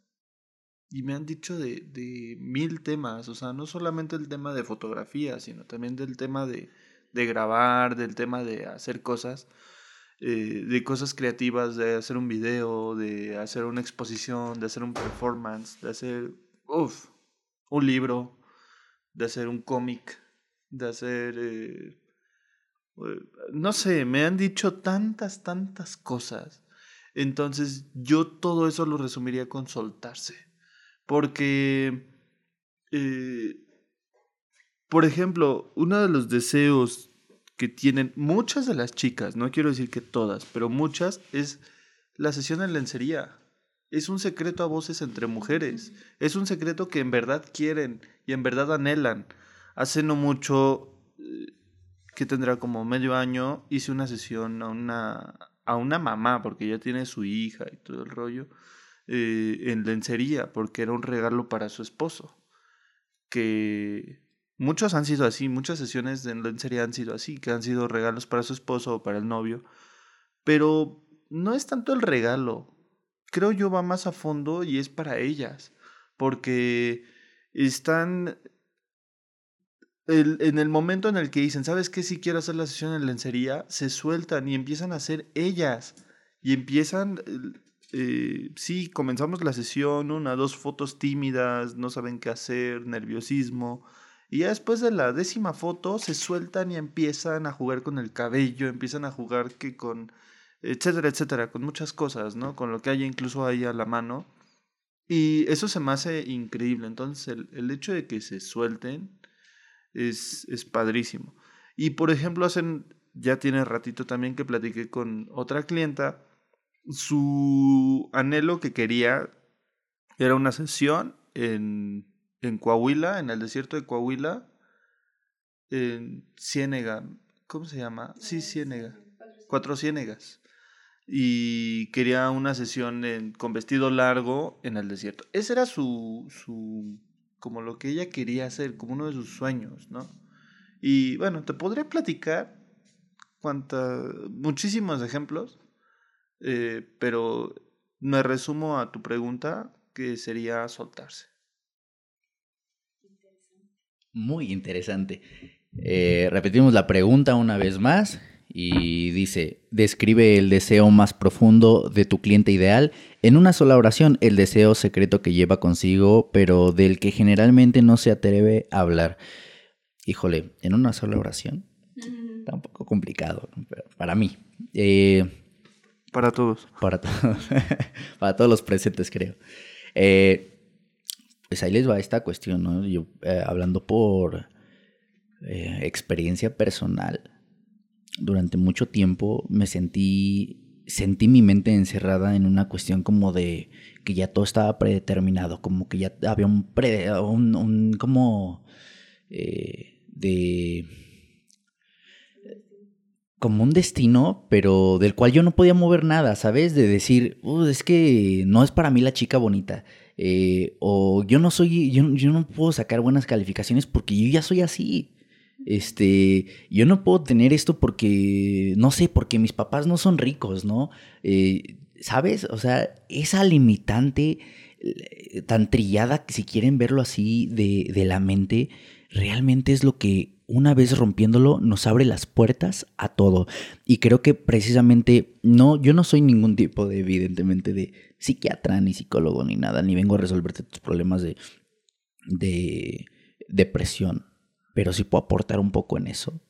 y me han dicho de, de, mil temas, o sea, no solamente el tema de fotografía, sino también del tema de, de grabar, del tema de hacer cosas. Eh, de cosas creativas, de hacer un video, de hacer una exposición, de hacer un performance, de hacer uf, un libro, de hacer un cómic, de hacer... Eh, eh, no sé, me han dicho tantas, tantas cosas. Entonces yo todo eso lo resumiría con soltarse. Porque, por ejemplo, uno de los deseos que tienen muchas de las chicas, no quiero decir que todas, pero muchas, es la sesión en lencería. Es un secreto a voces entre mujeres. Es un secreto que en verdad quieren y en verdad anhelan. Hace no mucho, eh, que tendrá como medio año, hice una sesión a una, a una mamá, porque ella tiene su hija y todo el rollo, eh, en lencería, porque era un regalo para su esposo. Que Muchos han sido así, muchas sesiones de lencería han sido así, que han sido regalos para su esposo o para el novio, Pero no es tanto el regalo. Creo yo va más a fondo y es para ellas. Porque están en el momento en el que dicen, ¿sabes qué? Si quiero hacer la sesión en lencería, se sueltan y empiezan a hacer ellas. Y empiezan, eh, sí, comenzamos la sesión, una, dos fotos tímidas, no saben qué hacer, nerviosismo. Y ya después de la décima foto se sueltan y empiezan a jugar con el cabello, empiezan a jugar que con, etcétera, etcétera, con muchas cosas, ¿no? Con lo que haya incluso ahí a la mano. Y eso se me hace increíble. Entonces el, hecho de que se suelten es, es padrísimo. Y por ejemplo, hacen, ya tiene ratito también que platiqué con otra clienta, su anhelo que quería era una sesión en, en Coahuila, en el desierto de Coahuila, en Ciénega, ¿cómo se llama? Sí, Ciénega, Cuatro Ciénegas. Y quería una sesión en, con vestido largo en el desierto. Ese era su, su como lo que ella quería hacer, como uno de sus sueños, ¿no? Y bueno, te podría platicar cuanta, muchísimos ejemplos, eh, pero me resumo a tu pregunta, que sería soltarse. Muy interesante. Eh, repetimos la pregunta una vez más y dice, describe el deseo más profundo de tu cliente ideal en una sola oración, el deseo secreto que lleva consigo, pero del que generalmente no se atreve a hablar. Híjole, en una sola oración. Está un poco complicado, para mí. Eh, para todos. Para todos. para todos los presentes, creo. Eh, pues ahí les va esta cuestión, ¿no? Yo, eh, hablando por experiencia personal durante mucho tiempo me sentí, sentí mi mente encerrada en una cuestión como de que ya todo estaba predeterminado, como que ya había un, pre, un, como eh, de como un destino, pero del cual yo no podía mover nada, ¿sabes? De decir, es que no es para mí la chica bonita. Eh, o yo no soy, yo, yo, no puedo sacar buenas calificaciones porque yo ya soy así. Este, yo no puedo tener esto porque, no sé, porque mis papás no son ricos, ¿no? Eh, ¿Sabes? O sea, esa limitante eh, tan trillada, si quieren verlo así, de, de la mente, realmente es lo que una vez rompiéndolo nos abre las puertas a todo. Y creo que precisamente no, yo no soy ningún tipo de, evidentemente, de psiquiatra, ni psicólogo, ni nada, ni vengo a resolverte tus problemas de, de depresión pero si puedo aportar un poco en eso,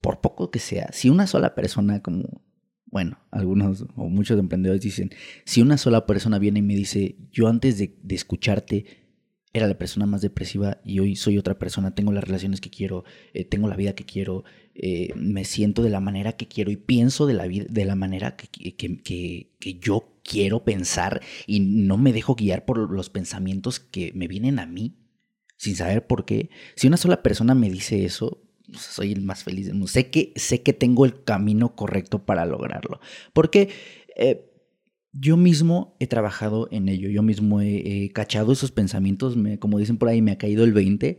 por poco que sea. Si una sola persona, como, bueno, algunos o muchos emprendedores dicen, si una sola persona viene y me dice, yo antes de, escucharte era la persona más depresiva y hoy soy otra persona, tengo las relaciones que quiero, eh, tengo la vida que quiero, eh, me siento de la manera que quiero y pienso de la, vida, de la manera que, que, que, yo quiero pensar y no me dejo guiar por los pensamientos que me vienen a mí sin saber por qué. Si una sola persona me dice eso, soy el más feliz del mundo. Sé que, sé que tengo el camino correcto para lograrlo. Porque eh, yo mismo he trabajado en ello, yo mismo he, cachado esos pensamientos, me, como dicen por ahí, me ha caído el 20.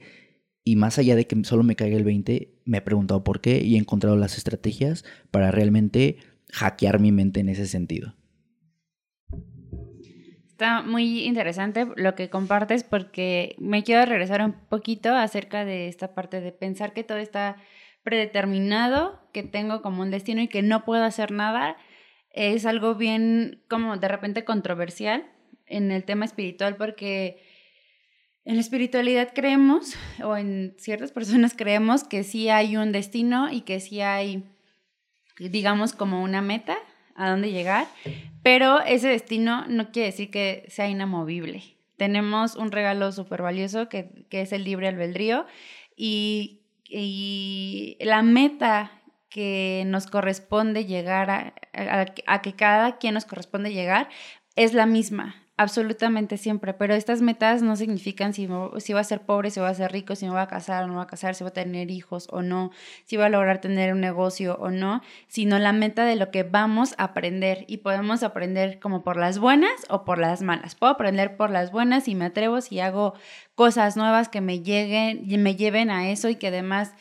Y más allá de que solo me caiga el 20, me he preguntado por qué y he encontrado las estrategias para realmente hackear mi mente en ese sentido. Está muy interesante lo que compartes porque me quiero regresar un poquito acerca de esta parte de pensar que todo está predeterminado, que tengo como un destino y que no puedo hacer nada. Es algo bien como de repente controversial en el tema espiritual porque en la espiritualidad creemos, o en ciertas personas creemos que sí hay un destino y que sí hay, digamos, como una meta a dónde llegar, pero ese destino no quiere decir que sea inamovible. Tenemos un regalo súper valioso que, es el libre albedrío y, y, la meta que nos corresponde llegar a, a, que cada quien nos corresponde llegar es la misma. Absolutamente siempre, pero estas metas no significan si, si va a ser pobre, si va a ser rico, si me va a casar o no va a casar, si va a tener hijos o no, si va a lograr tener un negocio o no, sino la meta de lo que vamos a aprender y podemos aprender como por las buenas o por las malas. Puedo aprender por las buenas y me atrevo si hago cosas nuevas que me lleguen me lleven a eso y que además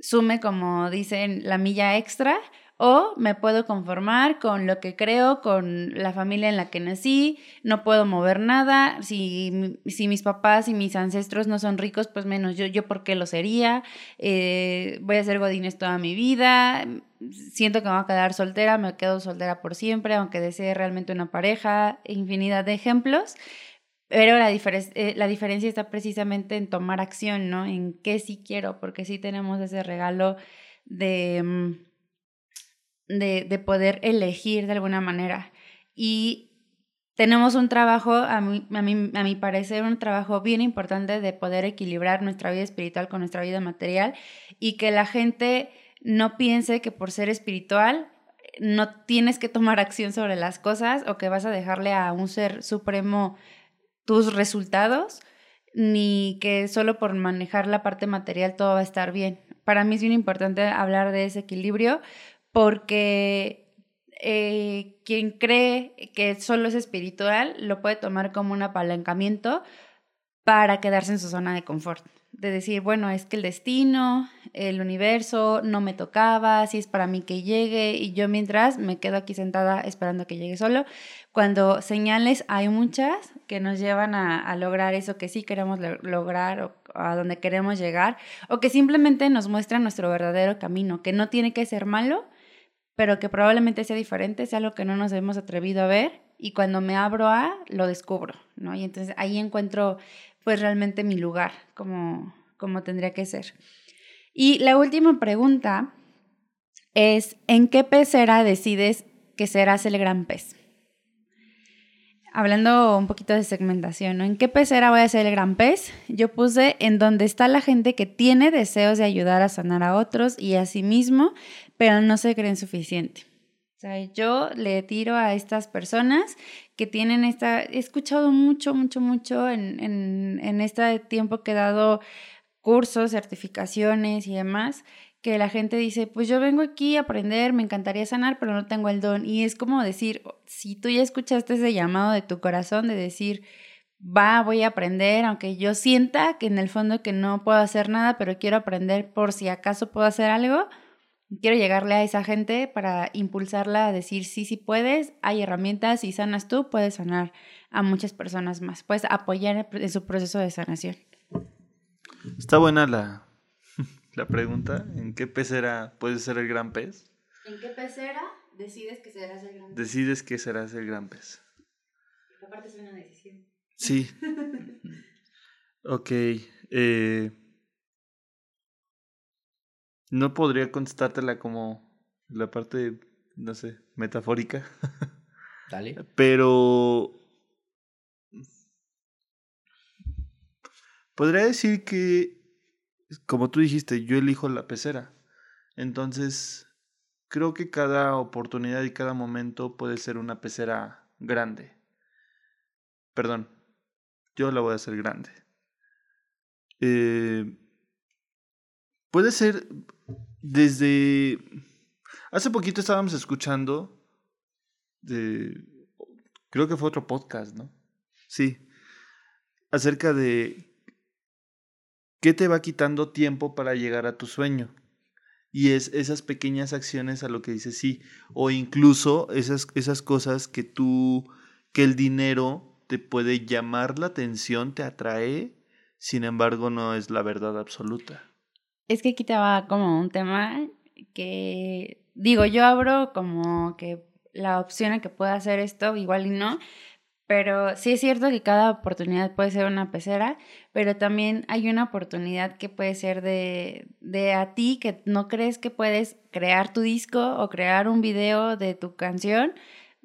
sume como dicen la milla extra o me puedo conformar con lo que creo, con la familia en la que nací, no puedo mover nada, si, si mis papás y mis ancestros no son ricos, pues menos yo, yo por qué lo sería, eh, voy a ser godines toda mi vida, siento que me voy a quedar soltera, me quedo soltera por siempre, aunque desee realmente una pareja, infinidad de ejemplos. Pero la, eh, la diferencia está precisamente en tomar acción, ¿no? En qué sí quiero, porque sí tenemos ese regalo de, mm, de, de poder elegir de alguna manera. Y tenemos un trabajo, a mi, a, mí, a mi parecer, un trabajo bien importante de poder equilibrar nuestra vida espiritual con nuestra vida material y que la gente no piense que por ser espiritual no tienes que tomar acción sobre las cosas o que vas a dejarle a un ser supremo tus resultados, ni que solo por manejar la parte material todo va a estar bien. Para mí es bien importante hablar de ese equilibrio porque eh, quien cree que solo es espiritual lo puede tomar como un apalancamiento para quedarse en su zona de confort. De decir, bueno, es que el destino, el universo no me tocaba, si es para mí que llegue y yo mientras me quedo aquí sentada esperando a que llegue solo, cuando señales hay muchas que nos llevan a, lograr eso que sí queremos lograr o a donde queremos llegar, o que simplemente nos muestran nuestro verdadero camino, que no tiene que ser malo, pero que probablemente sea diferente, sea algo que no nos hemos atrevido a ver y cuando me abro a, lo descubro, ¿no? Y entonces ahí encuentro pues realmente mi lugar, como, como tendría que ser. Y la última pregunta es, ¿en qué pecera decides que serás el gran pez? Hablando un poquito de segmentación. ¿En qué pecera voy a ser el gran pez? Yo puse en donde está la gente que tiene deseos de ayudar a sanar a otros y a sí mismo, pero no se creen suficiente. O sea, yo le tiro a estas personas que tienen esta, he escuchado mucho, mucho, mucho en, en, en este tiempo que he dado cursos, certificaciones y demás, que la gente dice, pues yo vengo aquí a aprender, me encantaría sanar, pero no tengo el don. Y es como decir, si tú ya escuchaste ese llamado de tu corazón de decir, va, voy a aprender, aunque yo sienta que en el fondo que no puedo hacer nada, pero quiero aprender por si acaso puedo hacer algo, Quiero llegarle a esa gente para impulsarla a decir, sí, sí puedes, hay herramientas, y sanas tú, puedes sanar a muchas personas más, puedes apoyar en su proceso de sanación. Está buena la, la pregunta, ¿en qué pecera puedes ser el gran pez? ¿En qué pecera decides que serás el gran pez? Decides que serás el gran pez. aparte es una decisión. Sí. ok. Eh, no podría contestártela como la parte, no sé, metafórica. Dale. Pero... Podría decir que, como tú dijiste, yo elijo la pecera. Entonces, creo que cada oportunidad y cada momento puede ser una pecera grande. Perdón, yo la voy a hacer grande. Eh, puede ser, desde... Hace poquito estábamos escuchando de... Creo que fue otro podcast, ¿no? Sí. Acerca de qué te va quitando tiempo para llegar a tu sueño. Y es esas pequeñas acciones a lo que dices sí. O incluso esas, esas cosas que tú, que el dinero te puede llamar la atención, te atrae, sin embargo no es la verdad absoluta. Es que aquí te va como un tema que, digo, yo abro como que la opción a que pueda hacer esto, igual y no, pero sí es cierto que cada oportunidad puede ser una pecera, pero también hay una oportunidad que puede ser de, de a ti que no crees que puedes crear tu disco o crear un video de tu canción.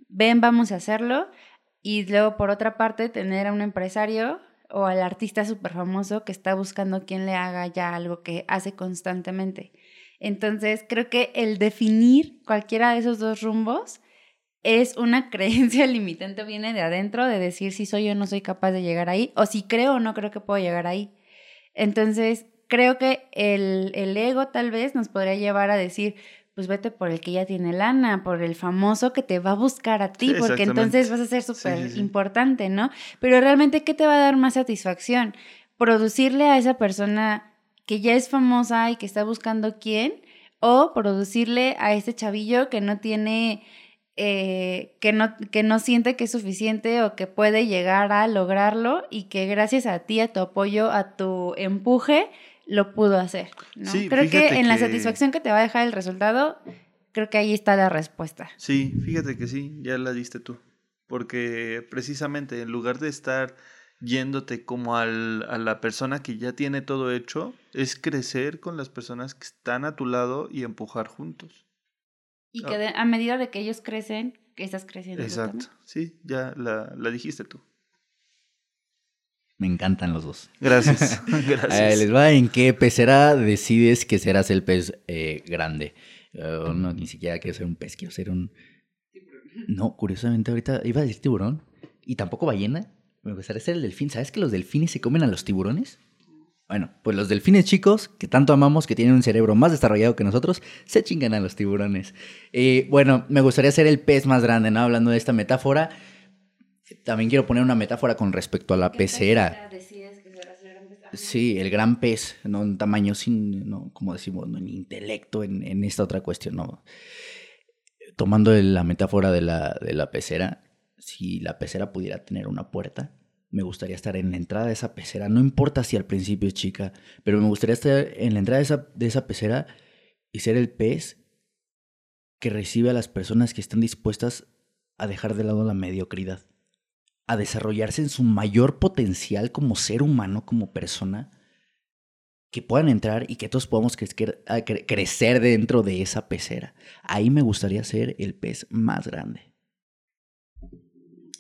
Ven, vamos a hacerlo. Y luego, por otra parte, tener a un empresario o al artista súper famoso que está buscando quien le haga ya algo que hace constantemente. Entonces, creo que el definir cualquiera de esos dos rumbos es una creencia limitante, viene de adentro, de decir si soy o no soy capaz de llegar ahí, o si creo o no creo que puedo llegar ahí. Entonces, creo que el, el ego tal vez nos podría llevar a decir, pues vete por el que ya tiene lana, por el famoso que te va a buscar a ti, porque entonces vas a ser súper importante, ¿no? Pero realmente, ¿qué te va a dar más satisfacción? ¿Producirle a esa persona que ya es famosa y que está buscando quién? o producirle a este chavillo que no tiene, eh, que, no, que no siente que es suficiente o que puede llegar a lograrlo y que gracias a ti, a tu apoyo, a tu empuje, lo pudo hacer. ¿no? creo que en la satisfacción que te va a dejar el resultado, creo que ahí está la respuesta. Sí, fíjate que sí, ya la diste tú. Porque precisamente en lugar de estar yéndote como al, a la persona que ya tiene todo hecho, es crecer con las personas que están a tu lado y empujar juntos. Y que a medida de que ellos crecen, que estás creciendo. Exacto, sí, ya la, la, dijiste tú. Me encantan los dos. Gracias. Gracias. les va en qué pecera decides que serás el pez eh, grande. Uh, no, ni siquiera quiero ser un pez, quiero ser un... No, curiosamente ahorita iba a decir tiburón y tampoco ballena. Me gustaría ser el delfín. ¿Sabes que los delfines se comen a los tiburones? Bueno, pues los delfines chicos, que tanto amamos, que tienen un cerebro más desarrollado que nosotros, se chingan a los tiburones. Eh, bueno, me gustaría ser el pez más grande, ¿no? Hablando de esta metáfora, también quiero poner una metáfora con respecto a la pecera. Sí, el gran pez, no en tamaño, sin, no, como decimos, no en intelecto, en, en, esta otra cuestión, no. Tomando la metáfora de la, de la pecera, si la pecera pudiera tener una puerta, me gustaría estar en la entrada de esa pecera. No importa si al principio es chica, pero me gustaría estar en la entrada de esa, de esa pecera y ser el pez que recibe a las personas que están dispuestas a dejar de lado la mediocridad, a desarrollarse en su mayor potencial como ser humano, como persona, que puedan entrar y que todos podamos crecer dentro de esa pecera. Ahí me gustaría ser el pez más grande.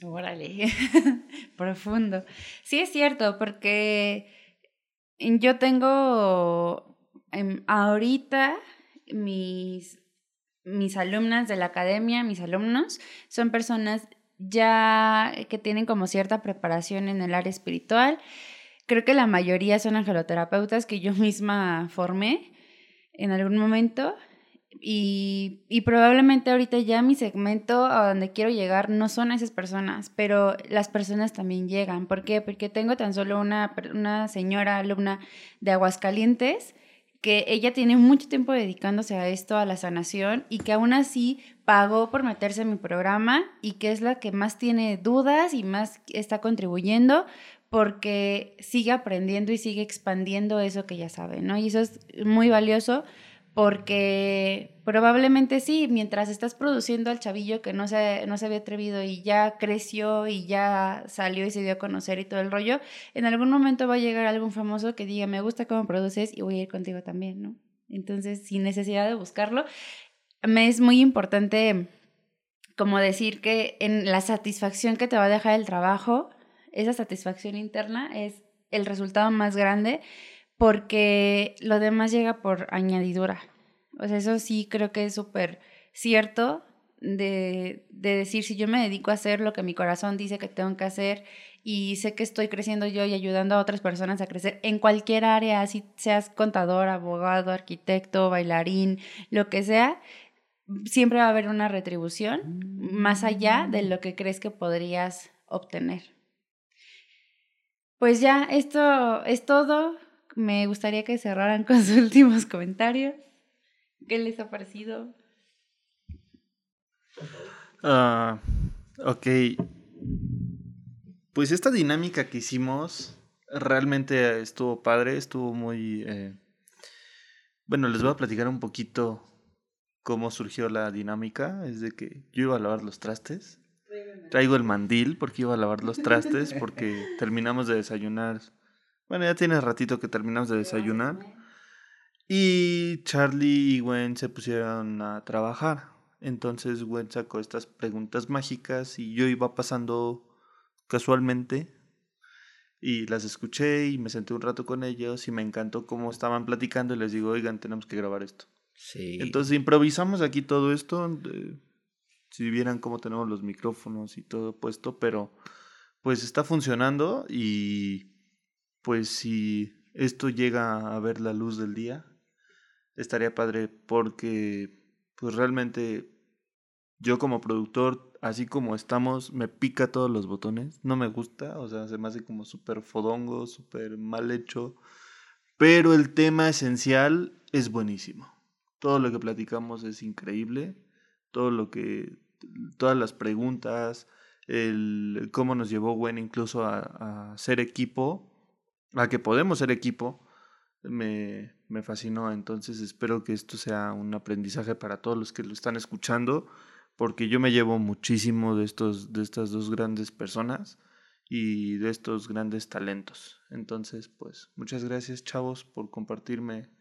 Órale, profundo. Sí es cierto, porque yo tengo em, ahorita mis, mis alumnas de la academia, mis alumnos, son personas ya que tienen como cierta preparación en el área espiritual. Creo que la mayoría son angeloterapeutas que yo misma formé en algún momento y, y, probablemente ahorita ya mi segmento a donde quiero llegar no son esas personas, pero las personas también llegan. ¿Por qué? Porque tengo tan solo una, una señora alumna de Aguascalientes que ella tiene mucho tiempo dedicándose a esto, a la sanación, y que aún así pagó por meterse en mi programa y que es la que más tiene dudas y más está contribuyendo porque sigue aprendiendo y sigue expandiendo eso que ya sabe, ¿no? Y eso es muy valioso porque probablemente sí, mientras estás produciendo al chavillo que no se, no se había atrevido y ya creció y ya salió y se dio a conocer y todo el rollo, en algún momento va a llegar algún famoso que diga, me gusta cómo produces y voy a ir contigo también, ¿no? Entonces, sin necesidad de buscarlo, me es muy importante como decir que en la satisfacción que te va a dejar el trabajo, esa satisfacción interna es el resultado más grande porque lo demás llega por añadidura. O sea, eso sí creo que es súper cierto de, de, decir, si yo me dedico a hacer lo que mi corazón dice que tengo que hacer y sé que estoy creciendo yo y ayudando a otras personas a crecer en cualquier área, así seas contador, abogado, arquitecto, bailarín, lo que sea, siempre va a haber una retribución más allá de lo que crees que podrías obtener. Pues ya, esto es todo me gustaría que cerraran con sus últimos comentarios. ¿Qué les ha parecido? Ah, ok. Pues esta dinámica que hicimos realmente estuvo padre, estuvo muy... Eh, bueno, les voy a platicar un poquito cómo surgió la dinámica. Es de que yo iba a lavar los trastes. Traigo el mandil porque iba a lavar los trastes porque terminamos de desayunar bueno, ya tiene ratito que terminamos de desayunar. Y Charlie y Gwen se pusieron a trabajar. Entonces Gwen sacó estas preguntas mágicas y yo iba pasando casualmente y las escuché y me senté un rato con ellos y me encantó cómo estaban platicando y les digo, oigan, tenemos que grabar esto. Entonces improvisamos aquí todo esto. si vieran cómo tenemos los micrófonos y todo puesto, pero pues está funcionando y pues si esto llega a ver la luz del día, estaría padre porque pues realmente yo como productor, así como estamos, me pica todos los botones, no me gusta, o sea, se me hace como súper fodongo, súper mal hecho, pero el tema esencial es buenísimo. Todo lo que platicamos es increíble, todo lo que, todas las preguntas, el cómo nos llevó Gwen incluso a, a ser equipo, a que podemos ser equipo, me, me fascinó. Entonces espero que esto sea un aprendizaje para todos los que lo están escuchando, porque yo me llevo muchísimo de, estos, de estas dos grandes personas y de estos grandes talentos. Entonces, pues muchas gracias chavos por compartirme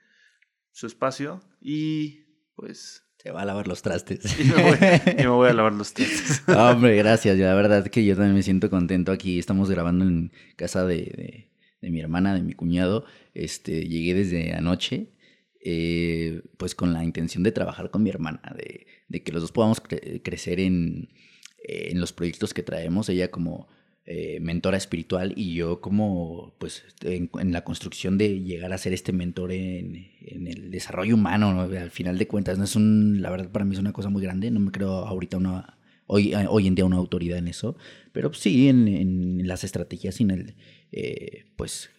su espacio y pues... Se va a lavar los trastes. Y me voy, a lavar los trastes. hombre, gracias. La verdad que yo también me siento contento aquí. Estamos grabando en casa de de mi hermana, de mi cuñado, este, llegué desde anoche, eh, pues con la intención de trabajar con mi hermana, de, que los dos podamos crecer en, en, los proyectos que traemos, ella como eh, mentora espiritual y yo como, pues, en, la construcción de llegar a ser este mentor en, el desarrollo humano, al final de cuentas, no es un, la verdad para mí es una cosa muy grande, no me creo ahorita una hoy, hoy en día una autoridad en eso, pero sí en, en las estrategias y en el, eh, pues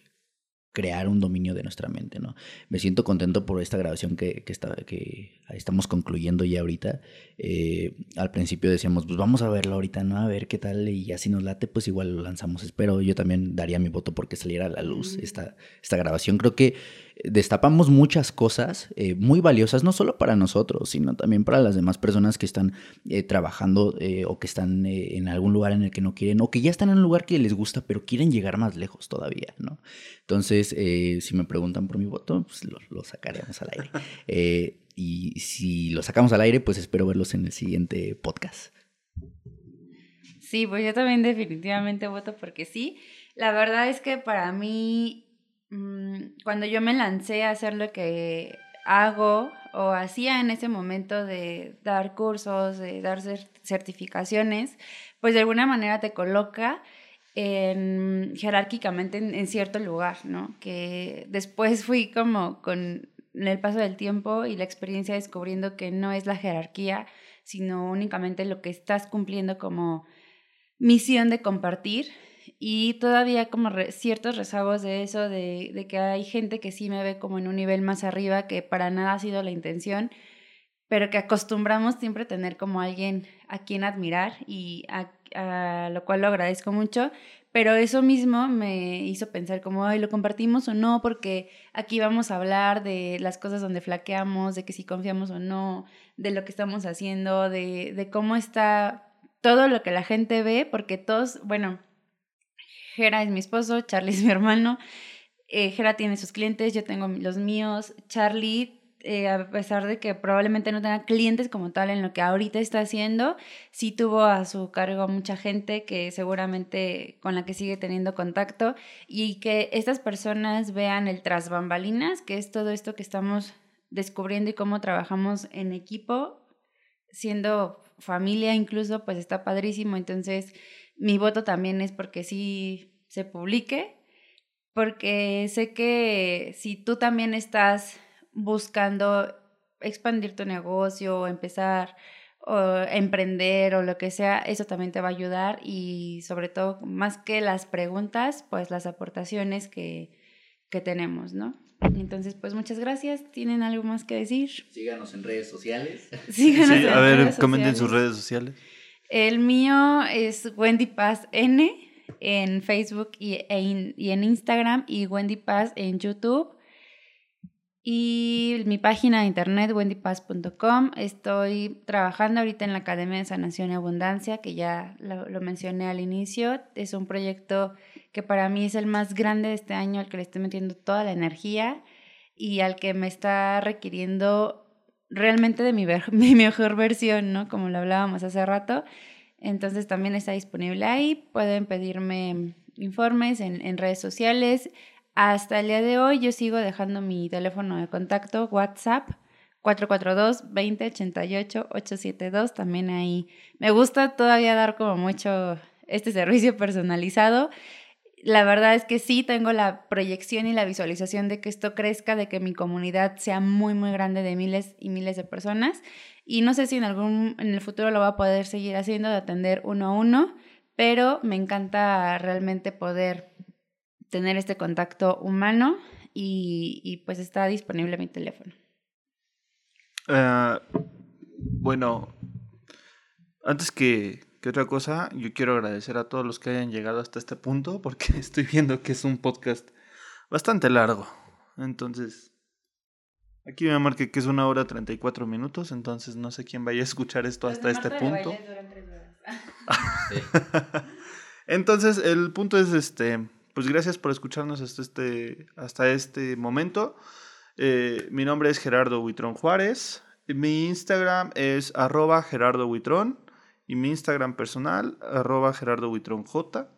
crear un dominio de nuestra mente, ¿no? Me siento contento por esta grabación que, que, está, que estamos concluyendo ya ahorita. Eh, al principio decíamos, pues vamos a verlo ahorita, ¿no? A ver qué tal, y ya si nos late, pues igual lo lanzamos. Espero, yo también daría mi voto porque saliera a la luz esta, esta grabación. Creo que destapamos muchas cosas eh, muy valiosas, no solo para nosotros, sino también para las demás personas que están eh, trabajando o que están en algún lugar en el que no quieren, o que ya están en un lugar que les gusta, pero quieren llegar más lejos todavía, ¿no? Entonces, si me preguntan por mi voto, pues lo, sacaremos al aire. y si lo sacamos al aire, pues espero verlos en el siguiente podcast. Sí, pues yo también definitivamente voto porque sí. La verdad es que para mí, cuando yo me lancé a hacer lo que hago o hacía en ese momento de dar cursos, de dar certificaciones, pues de alguna manera te coloca en, jerárquicamente en, cierto lugar, ¿no? Que después fui como con el paso del tiempo y la experiencia descubriendo que no es la jerarquía, sino únicamente lo que estás cumpliendo como misión de compartir y todavía como ciertos rezagos de eso, de, de, que hay gente que sí me ve como en un nivel más arriba, que para nada ha sido la intención, pero que acostumbramos siempre tener como alguien a quien admirar y a, lo cual lo agradezco mucho, pero eso mismo me hizo pensar como, ay, ¿lo compartimos o no? Porque aquí vamos a hablar de las cosas donde flaqueamos, de que si confiamos o no, de lo que estamos haciendo, de, de cómo está todo lo que la gente ve, porque todos, bueno, Jera es mi esposo, Charlie es mi hermano, eh, Jera tiene sus clientes, yo tengo los míos, Charlie eh, a pesar de que probablemente no tenga clientes como tal en lo que ahorita está haciendo, sí tuvo a su cargo mucha gente que seguramente con la que sigue teniendo contacto y que estas personas vean el tras bambalinas, que es todo esto que estamos descubriendo y cómo trabajamos en equipo, siendo familia incluso, pues está padrísimo. Entonces, mi voto también es porque sí se publique, porque sé que si tú también estás buscando expandir tu negocio o empezar o emprender o lo que sea, eso también te va a ayudar y sobre todo, más que las preguntas, pues las aportaciones que, que tenemos, ¿no? Entonces, pues muchas gracias. ¿Tienen algo más que decir? Síganos en redes sociales. Síganos sí, a ver, comenten sus redes sociales. El mío es Wendy Paz N en Facebook y, e y en Instagram y Wendy Paz en YouTube. Y mi página de internet, wendypaz.com. Estoy trabajando ahorita en la Academia de Sanación y Abundancia, que ya lo, lo, mencioné al inicio. Es un proyecto que para mí es el más grande de este año, al que le estoy metiendo toda la energía y al que me está requiriendo realmente de mi, mi mejor versión, ¿no? Como lo hablábamos hace rato. Entonces también está disponible ahí. Pueden pedirme informes en, en redes sociales. Hasta el día de hoy yo sigo dejando mi teléfono de contacto WhatsApp 442-2088-872. También ahí me gusta todavía dar como mucho este servicio personalizado. La verdad es que sí tengo la proyección y la visualización de que esto crezca, de que mi comunidad sea muy, muy grande de miles y miles de personas. Y no sé si en algún en el futuro lo voy a poder seguir haciendo de atender uno a uno, pero me encanta realmente poder tener este contacto humano y, y pues está disponible mi teléfono. Ah, bueno, antes que, que otra cosa, yo quiero agradecer a todos los que hayan llegado hasta este punto porque estoy viendo que es un podcast bastante largo. Entonces, aquí me marqué que es una hora 34 minutos, entonces no sé quién vaya a escuchar esto Los hasta este punto. Entonces, el punto es este, pues gracias por escucharnos hasta este, hasta este momento. Eh, mi nombre es Gerardo Huitrón Juárez. Mi Instagram es arroba Gerardo Huitrón. Y mi Instagram personal, arroba Gerardo Huitrón J.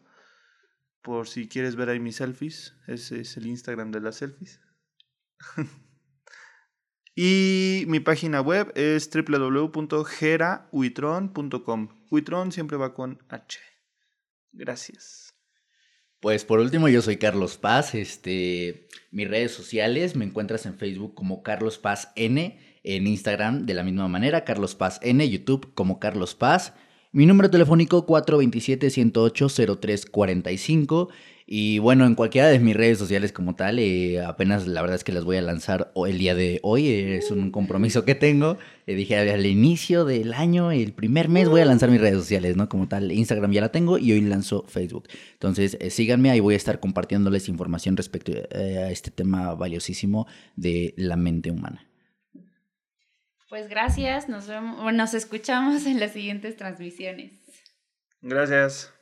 Por si quieres ver ahí mis selfies. Ese es el Instagram de las selfies. y mi página web es www.gerahuitron.com. Huitrón siempre va con H. Gracias. Pues por último, yo soy Carlos Paz. Este, mis redes sociales me encuentras en Facebook como Carlos Paz N, en Instagram de la misma manera, Carlos Paz N, YouTube como Carlos Paz. Mi número telefónico 427-108-0345. Y bueno, en cualquiera de mis redes sociales como tal, eh, apenas la verdad es que las voy a lanzar el día de hoy. eh, es un compromiso que tengo. Eh, dije al inicio del año, el primer mes, voy a lanzar mis redes sociales, ¿no? Como tal, Instagram ya la tengo y hoy lanzo Facebook. Entonces, síganme, ahí voy a estar compartiéndoles información respecto a este tema valiosísimo de la mente humana. Pues gracias, nos vemos, nos escuchamos en las siguientes transmisiones. Gracias.